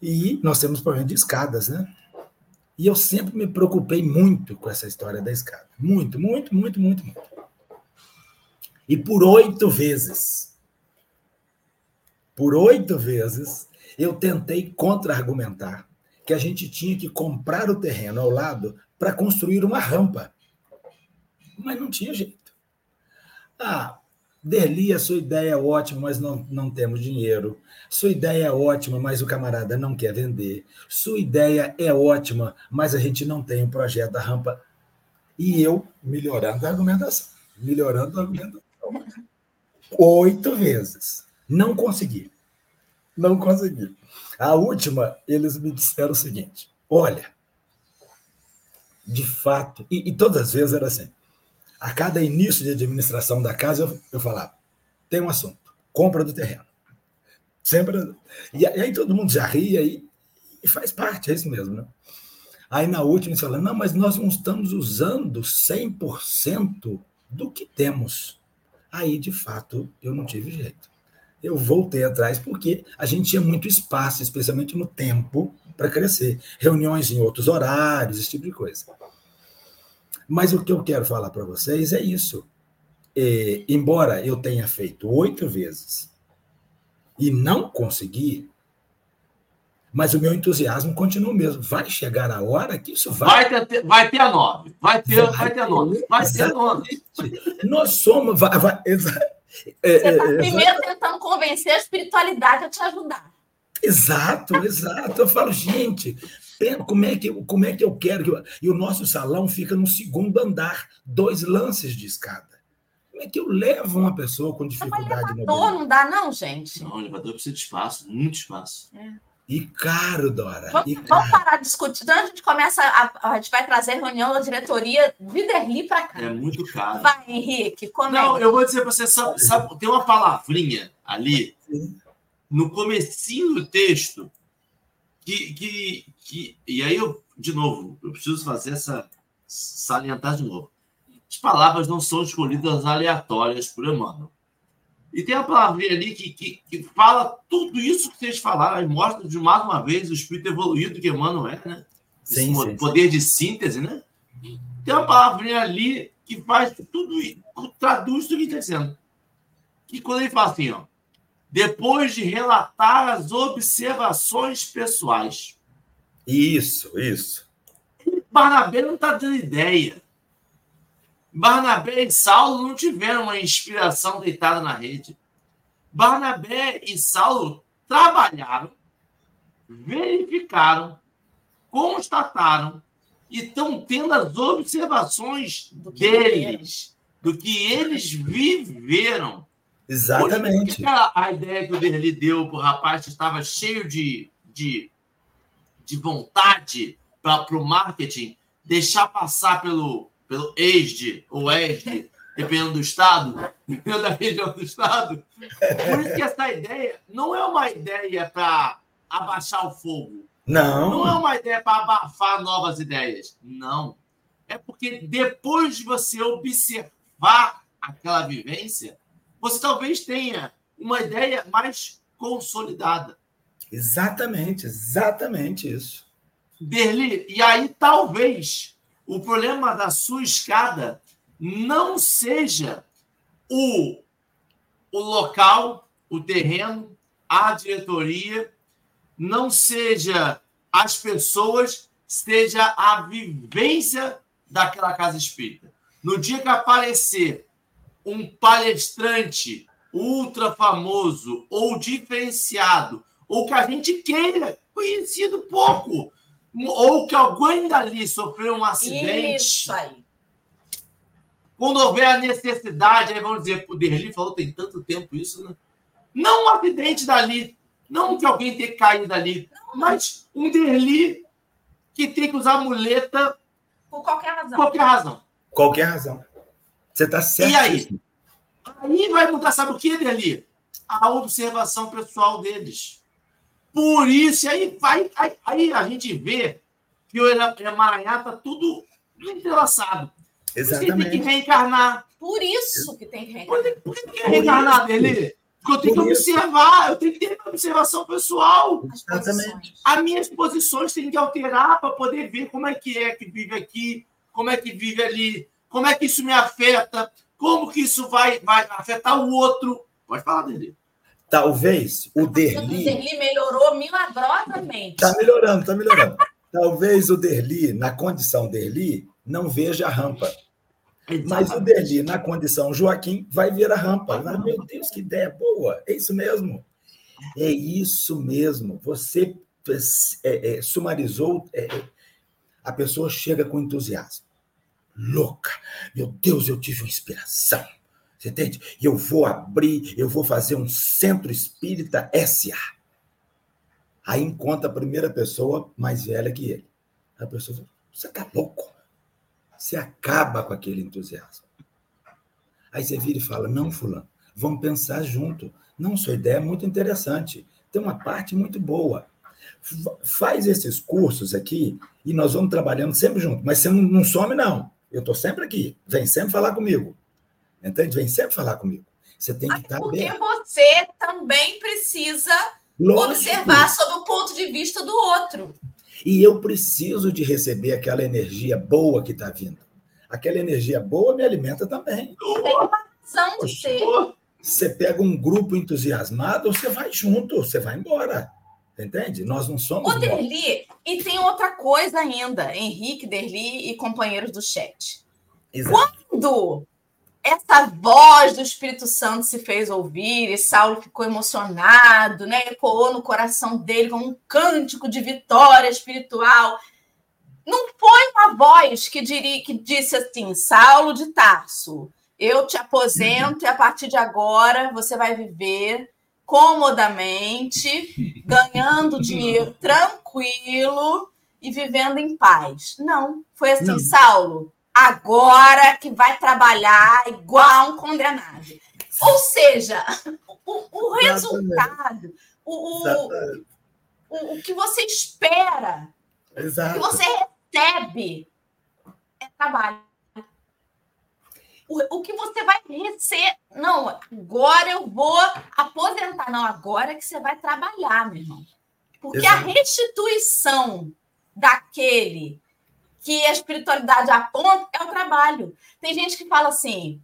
E nós temos problema de escadas, né? E eu sempre me preocupei muito com essa história da escada. Muito, muito, muito, muito, muito. E por oito vezes, por oito vezes, eu tentei contra-argumentar que a gente tinha que comprar o terreno ao lado para construir uma rampa. Mas não tinha jeito. Ah, Derli, a sua ideia é ótima, mas não, não temos dinheiro. Sua ideia é ótima, mas o camarada não quer vender. Sua ideia é ótima, mas a gente não tem o um projeto da rampa. E eu melhorando a argumentação. Melhorando a argumentação. Oito vezes. Não consegui. Não consegui. A última, eles me disseram o seguinte: olha, de fato, e, e todas as vezes era assim. A cada início de administração da casa, eu, eu falava: tem um assunto, compra do terreno. Sempre. E, aí todo mundo já ria e, e faz parte, é isso mesmo, né? Aí na última, eles falaram: não, mas nós não estamos usando 100% do que temos. Aí, de fato, eu não tive jeito. Eu voltei atrás porque a gente tinha muito espaço, especialmente no tempo, para crescer. Reuniões em outros horários, esse tipo de coisa. Mas o que eu quero falar para vocês é isso. É, embora eu tenha feito oito vezes e não consegui, mas o meu entusiasmo continua o mesmo. Vai chegar a hora que isso vai. Vai ter, vai ter a nove. Vai ter, vai, vai ter a nove. Vai ter a nove. Nós somos. Vai, vai, é, Você está é, primeiro tentando convencer a espiritualidade a te ajudar. Exato, exato. Eu falo, gente, como é que, como é que eu quero que. E o nosso salão fica no segundo andar, dois lances de escada. Como é que eu levo uma pessoa com dificuldade? Elevador não dá, não, gente. Não, elevador precisa de espaço, muito espaço. É. E caro, Dora. Vamos, e caro. vamos parar de discutir. Então a gente começa, a, a gente vai trazer reunião da diretoria de Derli para cá. É muito caro. Vai, Henrique, comenta. Não, eu vou dizer para você, sabe, sabe, tem uma palavrinha ali, no comecinho do texto, que, que, que... E aí, eu, de novo, eu preciso fazer essa... salientar de novo. As palavras não são escolhidas aleatórias por Emmanuel. E tem a palavrinha ali que, que, que, fala tudo isso que vocês falaram, e mostra de mais uma vez o espírito evoluído que Emmanuel é, né? Sim, Esse sim, poder sim. de síntese, né? Tem uma palavrinha ali que faz tudo isso, traduz tudo que está dizendo. Que quando ele fala assim, ó, depois de relatar as observações pessoais. Isso, isso. Barnabé não está dando ideia. Barnabé e Saulo não tiveram uma inspiração deitada na rede. Barnabé e Saulo trabalharam, verificaram, constataram e estão tendo as observações do deles, do que eles viveram. Exatamente. A, a ideia que o Derli deu para o rapaz que estava cheio de, de, de vontade para o marketing, deixar passar pelo, pelo ESD ou ESD, dependendo do estado, dependendo da região do estado. Por isso que essa ideia não é uma ideia para abaixar o fogo. Não. Não é uma ideia para abafar novas ideias. Não. É porque depois de você observar aquela vivência, você talvez tenha uma ideia mais consolidada. Exatamente, exatamente isso. Berli, e aí talvez o problema da sua escada não seja o, o local, o terreno, a diretoria, não seja as pessoas, seja a vivência daquela casa espírita. No dia que aparecer um palestrante ultra famoso ou diferenciado, ou que a gente queira, conhecido pouco, ou que alguém dali sofreu um acidente. Isso aí. Quando houver a necessidade, aí vamos dizer, o Derli falou, tem tanto tempo isso, né? Não um acidente dali, não que alguém tenha caído dali, mas um Derli que tem que usar muleta por qualquer razão. Qualquer razão. Qualquer razão. Você está certo. E aí? Aí vai mudar, sabe o que, Derli? A observação pessoal deles. Por isso, aí, vai, aí, aí a gente vê que o Emaranhado está tudo entrelaçado. Exatamente. Por isso que tem que reencarnar. Por isso que tem que reencarnar. Por que tem que reencarnar, Deli? Porque eu tenho que observar, eu tenho que ter observação pessoal. Exatamente. As minhas posições têm que alterar para poder ver como é que é que vive aqui, como é que vive ali, como é que isso me afeta, como que isso vai, vai afetar o outro. Pode falar, Deli. Talvez o Derli. O Derli melhorou milagrosamente. Está melhorando, está melhorando. Talvez o Derli, na condição Derli, não veja a rampa. Mas o Derli, na condição Joaquim, vai ver a rampa. Ah, meu Deus, que ideia boa! É isso mesmo. É isso mesmo. Você é, é, sumarizou. É, é, a pessoa chega com entusiasmo. Louca! Meu Deus, eu tive uma inspiração. Você entende? E eu vou abrir, eu vou fazer um centro espírita SA. Aí encontra a primeira pessoa mais velha que ele. A pessoa fala, você tá louco? Você acaba com aquele entusiasmo. Aí você vira e fala, não, fulano, vamos pensar junto. Não, sua ideia é muito interessante. Tem uma parte muito boa. Faz esses cursos aqui e nós vamos trabalhando sempre junto. Mas você não, some, não. Eu estou sempre aqui. Vem sempre falar comigo. Entende? Vem sempre falar comigo. Você tem que estar porque bem. Porque você também precisa Lógico. observar sob o ponto de vista do outro. E eu preciso de receber aquela energia boa que está vindo. Aquela energia boa me alimenta também. Tem uma razão de ser. Você pega um grupo entusiasmado, você vai junto, você vai embora. Entende? Nós não somos. O Derli, e tem outra coisa ainda, Henrique, Derli e companheiros do chat. Exato. Quando essa voz do Espírito Santo se fez ouvir e Saulo ficou emocionado, né? Ecoou no coração dele como um cântico de vitória espiritual. Não foi uma voz que, diria, que disse assim: Saulo de Tarso, eu te aposento e a partir de agora você vai viver comodamente, ganhando dinheiro tranquilo e vivendo em paz. Não, foi assim, Não. Saulo agora que vai trabalhar igual um condenado. Ou seja, o, o resultado, o, o, o, que você espera, Exato. o que você recebe é trabalho. O, o que você vai receber. Não, agora eu vou aposentar. Não, agora é que você vai trabalhar, meu irmão. Porque Exato. a restituição daquele que a espiritualidade aponta é o trabalho. Tem gente que fala assim: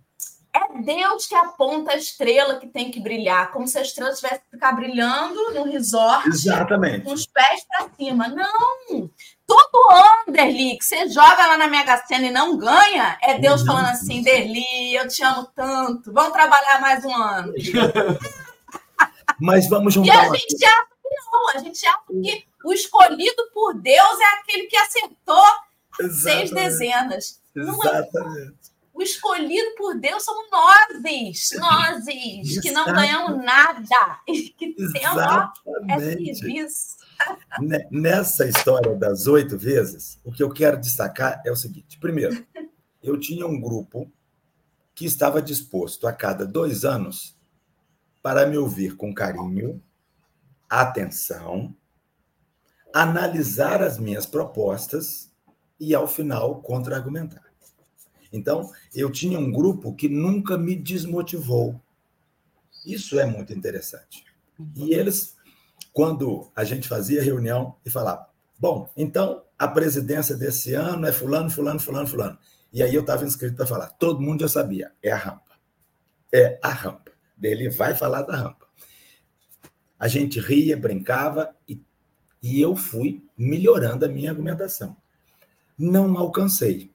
é Deus que aponta a estrela que tem que brilhar, como se a estrela tivesse que ficar brilhando no resort Exatamente. com os pés para cima. Não! Todo ano, Derli, que você joga lá na Mega Sena e não ganha, é Deus falando assim: Derli, eu te amo tanto, vamos trabalhar mais um ano. Mas vamos juntar. E a gente acha que não, a gente acha que o escolhido por Deus é aquele que acertou Exatamente. seis dezenas. Exatamente. É... O escolhido por Deus somos nós, nós, que não ganhamos nada, que temos serviço. Nessa história das oito vezes, o que eu quero destacar é o seguinte: primeiro, eu tinha um grupo que estava disposto a cada dois anos para me ouvir com carinho, atenção, analisar as minhas propostas e, ao final, contra-argumentar. Então, eu tinha um grupo que nunca me desmotivou. Isso é muito interessante. E eles, quando a gente fazia reunião e falava, bom, então a presidência desse ano é fulano, fulano, fulano, fulano. E aí eu estava inscrito para falar. Todo mundo já sabia, é a rampa. É a rampa. Ele vai falar da rampa. A gente ria, brincava e, e eu fui melhorando a minha argumentação não alcancei.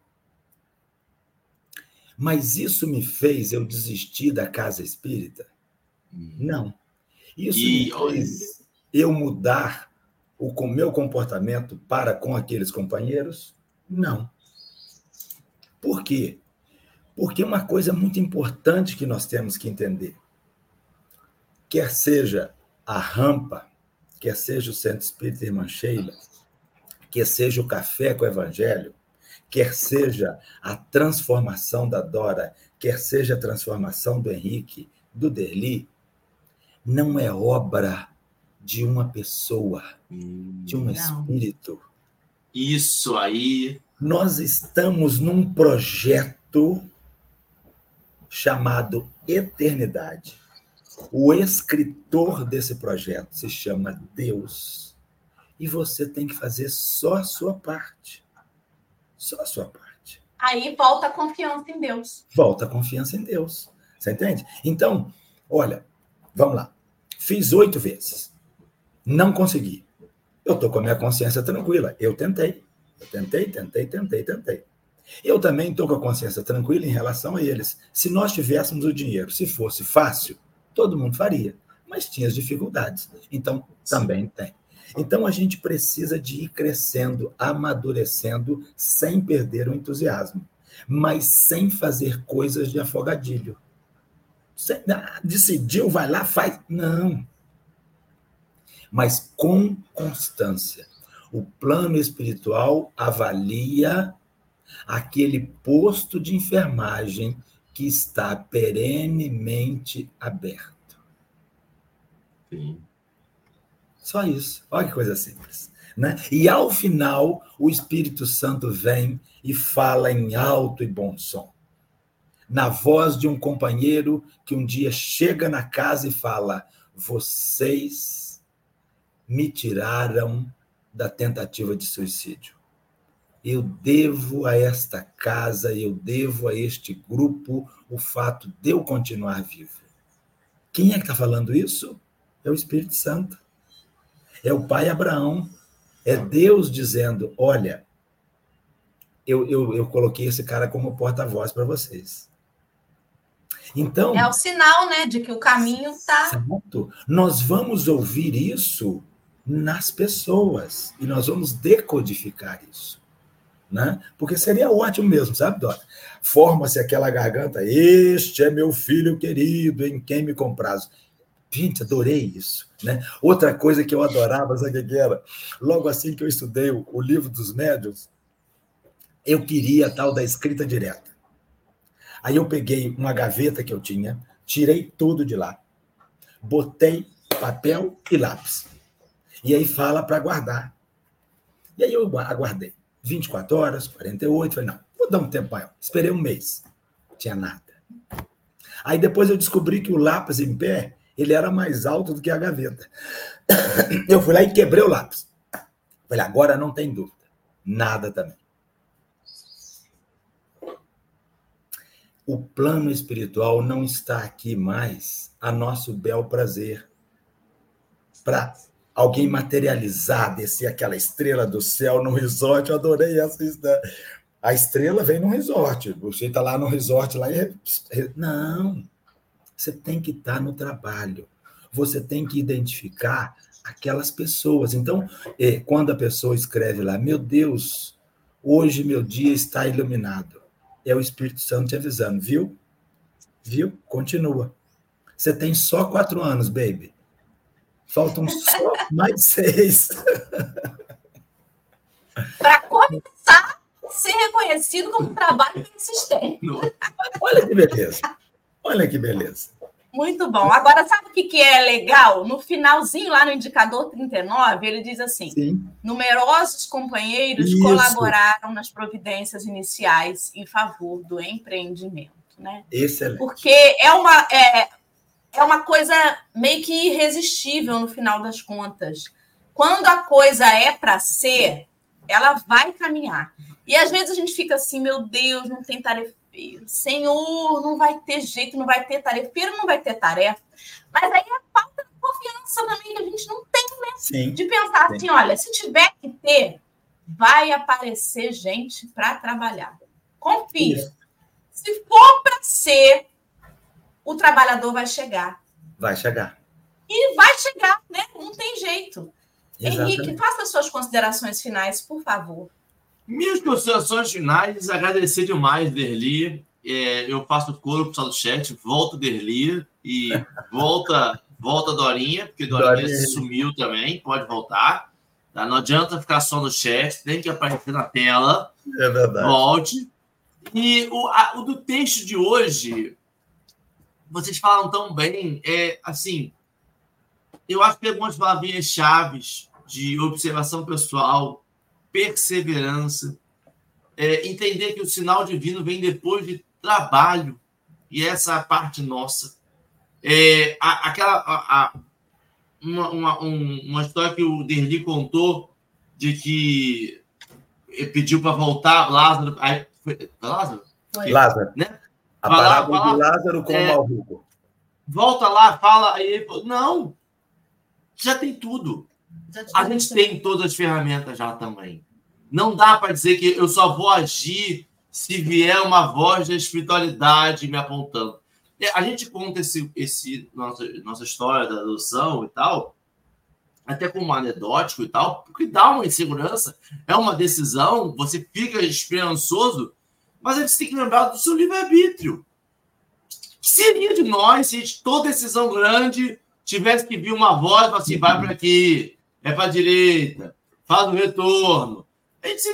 Mas isso me fez eu desistir da casa espírita? Uhum. Não. Isso e, me fez eu mudar o meu comportamento para com aqueles companheiros? Não. Por quê? Porque uma coisa muito importante que nós temos que entender, quer seja a rampa, quer seja o Centro Espírita Irmã Sheila, quer seja o café com o evangelho, quer seja a transformação da Dora, quer seja a transformação do Henrique, do Derli, não é obra de uma pessoa, de um espírito. Isso aí Nós estamos num projeto chamado Eternidade. O escritor desse projeto se chama Deus. E você tem que fazer só a sua parte. Só a sua parte. Aí volta a confiança em Deus. Volta a confiança em Deus. Você entende? Então, olha, vamos lá. Fiz oito vezes. Não consegui. Eu estou com a minha consciência tranquila. Eu tentei. Eu tentei, tentei, tentei, tentei. Eu também estou com a consciência tranquila em relação a eles. Se nós tivéssemos o dinheiro, se fosse fácil, todo mundo faria. Mas tinha as dificuldades. Então, também tem. Então, a gente precisa de ir crescendo, amadurecendo, sem perder o entusiasmo, mas sem fazer coisas de afogadilho. Ah, decidiu, vai lá, faz. Não. Mas com constância. O plano espiritual avalia aquele posto de enfermagem que está perenemente aberto. Sim. Só isso. Olha que coisa simples. Né? E ao final, o Espírito Santo vem e fala em alto e bom som na voz de um companheiro que um dia chega na casa e fala: Vocês me tiraram da tentativa de suicídio. Eu devo a esta casa, eu devo a este grupo o fato de eu continuar vivo. Quem é que está falando isso? É o Espírito Santo. É o Pai Abraão. É Deus dizendo: Olha, eu, eu, eu coloquei esse cara como porta-voz para vocês. Então. É o sinal, né, de que o caminho está. Nós vamos ouvir isso nas pessoas e nós vamos decodificar isso. Né? Porque seria ótimo mesmo, sabe, Dora? Forma-se aquela garganta, este é meu filho querido, em quem me comprazo. Gente, adorei isso. Né? Outra coisa que eu adorava, sabe o que era? Logo assim que eu estudei o, o livro dos médios, eu queria tal da escrita direta. Aí eu peguei uma gaveta que eu tinha, tirei tudo de lá, botei papel e lápis. E aí fala para guardar. E aí eu aguardei. 24 horas, 48, falei, não, vou dar um tempo maior. Esperei um mês. Tinha nada. Aí depois eu descobri que o lápis em pé, ele era mais alto do que a gaveta. Eu fui lá e quebrei o lápis. Falei, agora não tem dúvida. Nada também. o plano espiritual não está aqui mais a nosso bel prazer. Para alguém materializar, descer aquela estrela do céu no resort, eu adorei essa A estrela vem no resort, você está lá no resort lá e. Não, você tem que estar no trabalho, você tem que identificar aquelas pessoas. Então, é, quando a pessoa escreve lá, meu Deus, hoje meu dia está iluminado é o Espírito Santo te avisando, viu? Viu? Continua. Você tem só quatro anos, baby. Faltam só mais seis. Para começar a ser reconhecido como trabalho persistente. Olha que beleza. Olha que beleza. Muito bom. Agora, sabe o que, que é legal? No finalzinho, lá no indicador 39, ele diz assim: Sim. numerosos companheiros Isso. colaboraram nas providências iniciais em favor do empreendimento. Né? Excelente. Porque é uma, é, é uma coisa meio que irresistível no final das contas. Quando a coisa é para ser, ela vai caminhar. E às vezes a gente fica assim, meu Deus, não tem tarefa. Senhor, não vai ter jeito, não vai ter tarefeiro, não vai ter tarefa. Mas aí é falta de confiança também que a gente não tem, né? Sim. De pensar Sim. assim, olha, se tiver que ter, vai aparecer gente para trabalhar. Confia. Isso. Se for para ser, o trabalhador vai chegar. Vai chegar. E vai chegar, né? Não tem jeito. Exatamente. Henrique, faça suas considerações finais, por favor. Minhas considerações finais, agradecer demais, Derli. É, eu faço coro pessoal do chat, volta Derli e volta volta Dorinha, porque Dorinha, Dorinha sumiu também, pode voltar. Tá? Não adianta ficar só no chat, tem que aparecer na tela. É verdade. Volte. E o, a, o do texto de hoje, vocês falam tão bem, é assim, eu acho que tem algumas palavrinhas chaves de observação pessoal, perseverança, é, entender que o sinal divino vem depois de trabalho, e essa é a parte nossa. É, a, aquela, a, a, uma, uma, um, uma história que o Derli contou de que pediu para voltar Lázaro. Aí, foi, Lázaro? Foi. Lázaro. Né? A parábola de Lázaro com é, o Malrico. Volta lá, fala. Aí ele falou: não, já tem tudo. A gente tem todas as ferramentas já também. Não dá para dizer que eu só vou agir se vier uma voz da espiritualidade me apontando. É, a gente conta esse, esse nossa, nossa história da adoção e tal, até como anedótico e tal, porque dá uma insegurança, é uma decisão, você fica esperançoso, mas a gente tem que lembrar do seu livre-arbítrio. Seria de nós se toda decisão grande tivesse que vir uma voz assim, vai para aqui, é para a direita, faz o retorno. A gente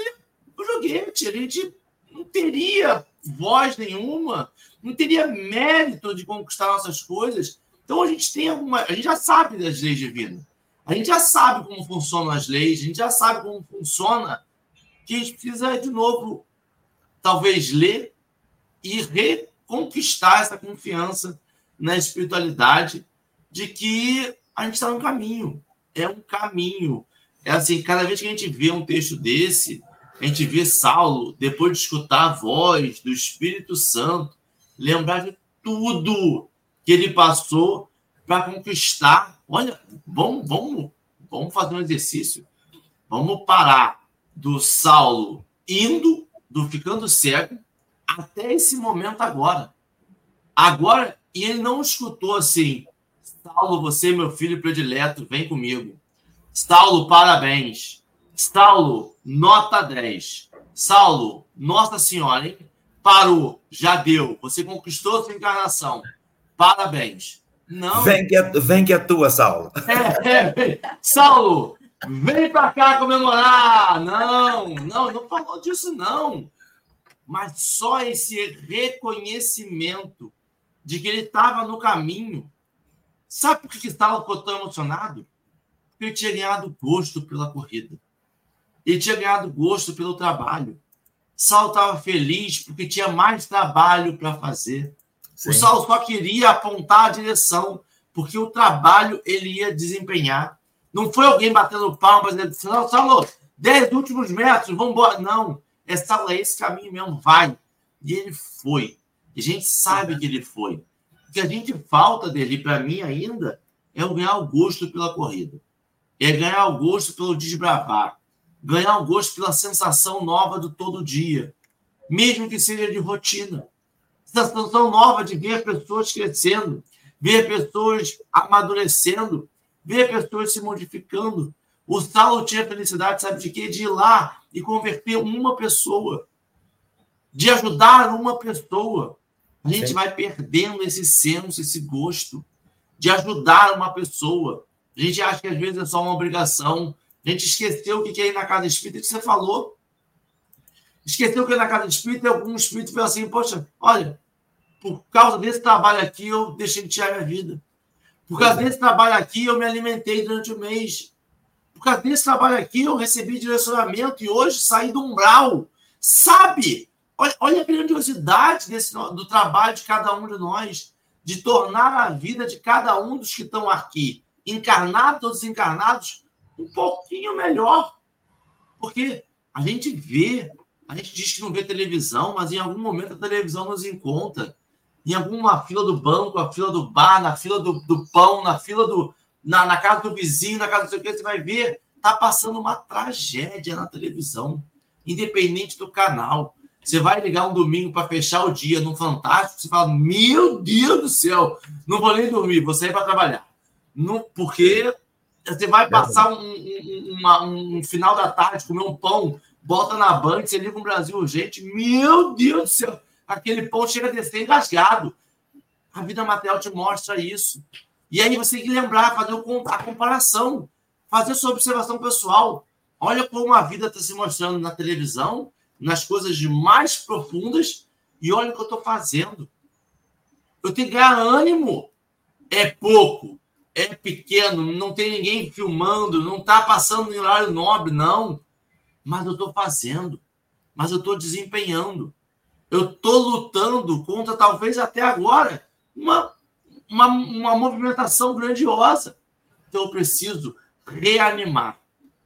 um joguete, a gente não teria voz nenhuma, não teria mérito de conquistar nossas coisas. Então a gente tem alguma. A gente já sabe das leis divinas. A gente já sabe como funcionam as leis, a gente já sabe como funciona, que a gente precisa, de novo, talvez ler e reconquistar essa confiança na espiritualidade de que a gente está no caminho. É um caminho. É assim, cada vez que a gente vê um texto desse, a gente vê Saulo, depois de escutar a voz do Espírito Santo, lembrar de tudo que ele passou para conquistar. Olha, vamos, vamos, vamos fazer um exercício. Vamos parar do Saulo indo, do ficando cego, até esse momento agora. Agora, e ele não escutou assim, Saulo, você, meu filho predileto, vem comigo. Saulo, parabéns. Saulo, nota 10. Saulo, Nossa Senhora, hein? Parou, já deu. Você conquistou sua encarnação. Parabéns. Não. Vem que é, vem que é tua, Saulo. É, é, Saulo, vem para cá comemorar. Não, não, não falou disso, não. Mas só esse reconhecimento de que ele estava no caminho. Sabe por que estava tão emocionado? Porque ele tinha ganhado gosto pela corrida. Ele tinha ganhado gosto pelo trabalho. Saulo estava feliz porque tinha mais trabalho para fazer. Sim. O Saulo só queria apontar a direção, porque o trabalho ele ia desempenhar. Não foi alguém batendo palmas dizendo, Saulo, dez últimos metros, vamos embora. Não, é Saulo, é esse caminho mesmo, vai. E ele foi. E a gente sabe que ele foi. Que a gente falta dele, para mim ainda, é o ganhar o gosto pela corrida. É ganhar o gosto pelo desbravar ganhar o gosto pela sensação nova do todo dia, mesmo que seja de rotina. Sensação nova de ver pessoas crescendo, ver pessoas amadurecendo, ver pessoas se modificando. O Saulo tinha felicidade, sabe de quê? De ir lá e converter uma pessoa, de ajudar uma pessoa. A gente Sim. vai perdendo esse senso, esse gosto de ajudar uma pessoa. A gente acha que às vezes é só uma obrigação, a gente esqueceu o que é ir na casa espírita, que você falou. Esqueceu que ir na casa espírita e algum espírito foi assim, poxa, olha, por causa desse trabalho aqui, eu deixei de tirar minha vida. Por causa desse trabalho aqui, eu me alimentei durante o mês. Por causa desse trabalho aqui, eu recebi direcionamento e hoje saí do umbral. Sabe? Olha, olha a grandiosidade desse, do trabalho de cada um de nós, de tornar a vida de cada um dos que estão aqui, encarnados ou desencarnados, um pouquinho melhor. Porque a gente vê, a gente diz que não vê televisão, mas em algum momento a televisão nos encontra. Em alguma fila do banco, a fila do bar, na fila do, do pão, na fila do. Na, na casa do vizinho, na casa do seu que, você vai ver, tá passando uma tragédia na televisão, independente do canal. Você vai ligar um domingo para fechar o dia no Fantástico, você fala: Meu Deus do céu, não vou nem dormir, vou sair para trabalhar. Não, porque você vai passar um, um, uma, um, final da tarde, comer um pão, bota na banca, você liga um Brasil urgente. Meu Deus do céu! Aquele pão chega a descer engasgado. A vida material te mostra isso. E aí você tem que lembrar, fazer a comparação, fazer sua observação pessoal. Olha como a vida está se mostrando na televisão, nas coisas mais profundas, e olha o que eu estou fazendo. Eu tenho que ganhar ânimo. É pouco é pequeno, não tem ninguém filmando, não está passando em horário nobre, não. Mas eu estou fazendo. mas eu estou desempenhando. Eu estou lutando contra, talvez até agora, uma, uma, uma movimentação grandiosa. Então eu preciso reanimar,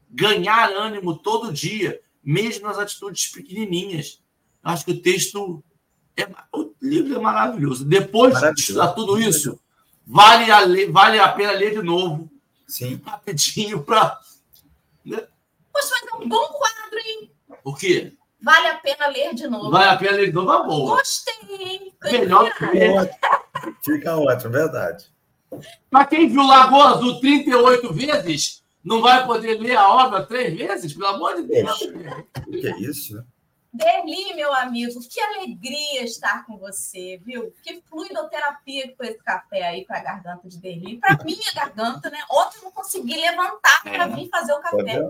ganhar ânimo todo dia, mesmo nas atitudes pequenininhas. Eu acho que o texto, é, o livro é maravilhoso. Depois maravilhoso. de estudar tudo isso, vale a, vale a pena ler de novo. Sim. Rapidinho para. Né? Poxa, mas é um bom quadro, hein? O quê? Vale a pena ler de novo. Vale a pena ler de novo, é boa. Gostei, hein? Melhor que Fica ótimo, verdade. Para quem viu Lagoa Azul 38 vezes, não vai poder ler a obra três vezes? Pelo amor de Deus. Que é isso, né? Deli, meu amigo, que alegria estar com você, viu? Que fluidoterapia com esse café aí para a garganta de Deli. Para minha garganta, né? Ontem eu não consegui levantar para é. vir fazer o café.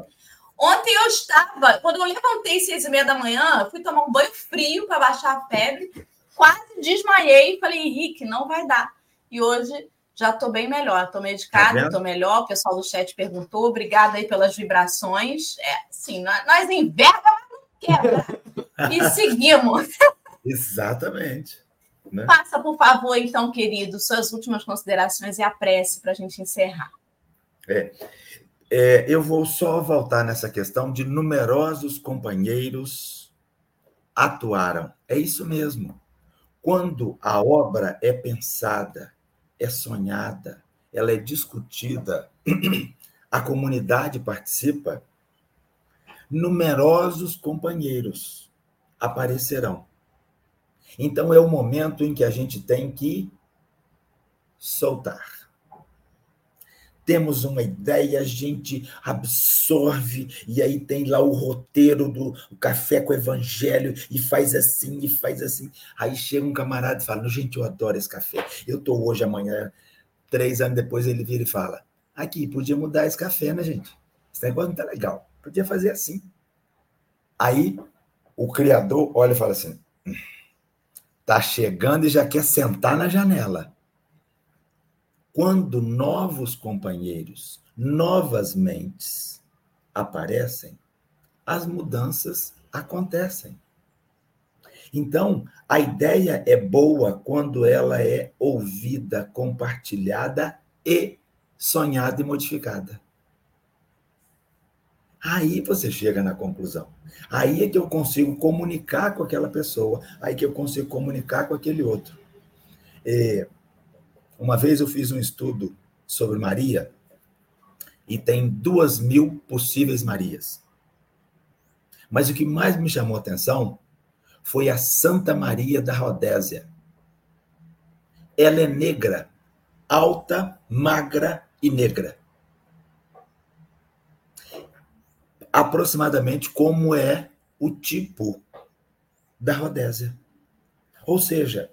Ontem eu estava, quando eu levantei seis e meia da manhã, fui tomar um banho frio para baixar a febre, quase desmaiei. Falei, Henrique, não vai dar. E hoje já estou bem melhor, estou medicada, estou tá melhor. O pessoal do chat perguntou, obrigada aí pelas vibrações. É, sim, nós inverna, mas não quebra. E seguimos. Exatamente. Né? Passa, por favor, então, querido, suas últimas considerações e a prece para a gente encerrar. É, é, eu vou só voltar nessa questão de numerosos companheiros atuaram. É isso mesmo. Quando a obra é pensada, é sonhada, ela é discutida, a comunidade participa, numerosos companheiros aparecerão. Então é o momento em que a gente tem que soltar. Temos uma ideia, a gente absorve, e aí tem lá o roteiro do café com o evangelho, e faz assim, e faz assim. Aí chega um camarada e fala: Gente, eu adoro esse café. Eu estou hoje, amanhã, três anos depois, ele vira e fala: Aqui, podia mudar esse café, né, gente? Esse negócio não tá legal. Podia fazer assim. Aí o criador olha e fala assim: tá chegando e já quer sentar na janela. Quando novos companheiros, novas mentes aparecem, as mudanças acontecem. Então, a ideia é boa quando ela é ouvida, compartilhada e sonhada e modificada. Aí você chega na conclusão. Aí é que eu consigo comunicar com aquela pessoa, aí que eu consigo comunicar com aquele outro. É, uma vez eu fiz um estudo sobre Maria e tem duas mil possíveis Marias. Mas o que mais me chamou a atenção foi a Santa Maria da Rodésia. Ela é negra, alta, magra e negra. aproximadamente como é o tipo da Rodésia. Ou seja,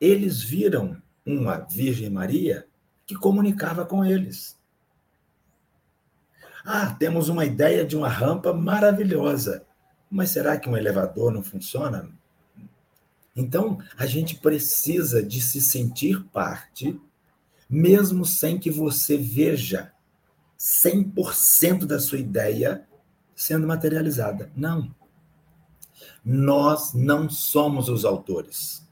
eles viram uma Virgem Maria que comunicava com eles. Ah, temos uma ideia de uma rampa maravilhosa, mas será que um elevador não funciona? Então, a gente precisa de se sentir parte, mesmo sem que você veja 100% da sua ideia sendo materializada. Não. Nós não somos os autores.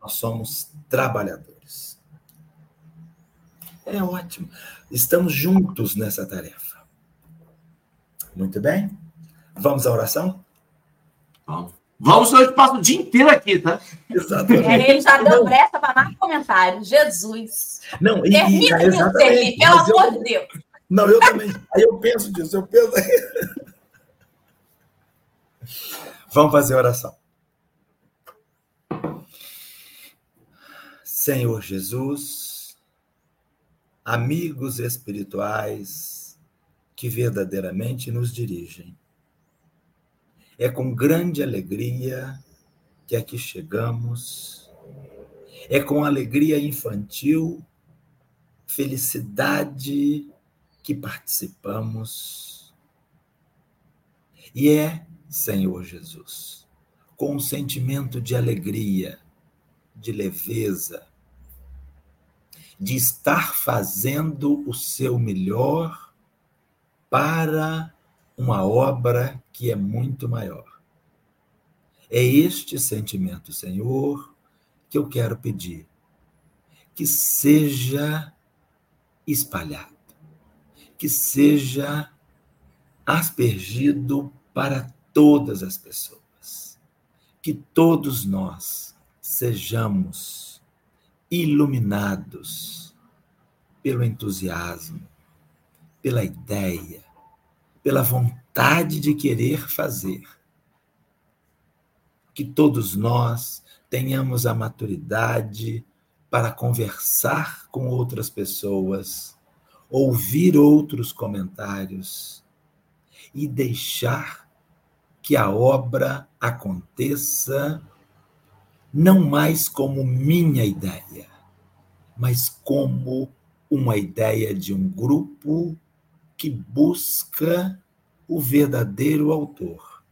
Nós somos trabalhadores. É ótimo. Estamos juntos nessa tarefa. Muito bem? Vamos à oração? Vamos. Vamos, senão a gente passa o dia inteiro aqui, tá? Exatamente. É, ele já deu brecha para mais comentários. Jesus. Não, e, Permita-me servir, pelo amor eu, de Deus. Não, eu também. Aí eu penso disso, eu penso. Vamos fazer oração. Senhor Jesus, amigos espirituais que verdadeiramente nos dirigem. É com grande alegria que aqui chegamos. É com alegria infantil, felicidade que participamos. E é, Senhor Jesus, com um sentimento de alegria, de leveza, de estar fazendo o seu melhor para uma obra que é muito maior. É este sentimento, Senhor, que eu quero pedir que seja espalhado, que seja aspergido para todas as pessoas, que todos nós sejamos iluminados pelo entusiasmo, pela ideia, pela vontade de querer fazer. Que todos nós tenhamos a maturidade para conversar com outras pessoas, ouvir outros comentários e deixar que a obra aconteça não mais como minha ideia, mas como uma ideia de um grupo que busca o verdadeiro autor,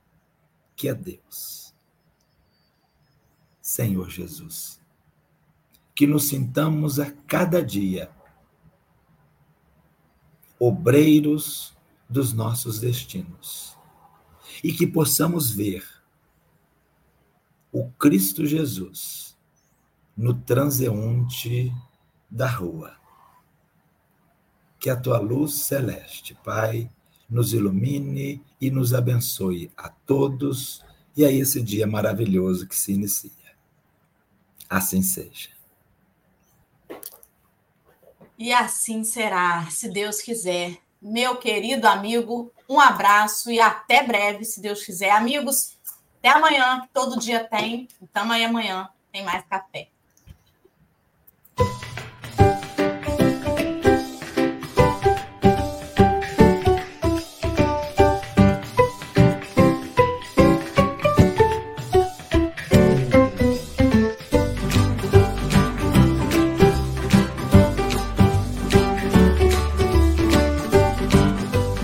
que é Deus. Senhor Jesus, que nos sintamos a cada dia obreiros dos nossos destinos e que possamos ver o Cristo Jesus no transeunte da rua. Que a tua luz celeste, Pai, nos ilumine e nos abençoe a todos e a esse dia maravilhoso que se inicia. Assim seja. E assim será, se Deus quiser. Meu querido amigo, um abraço e até breve, se Deus quiser. Amigos, até amanhã, todo dia tem. Então, amanhã, amanhã tem mais café.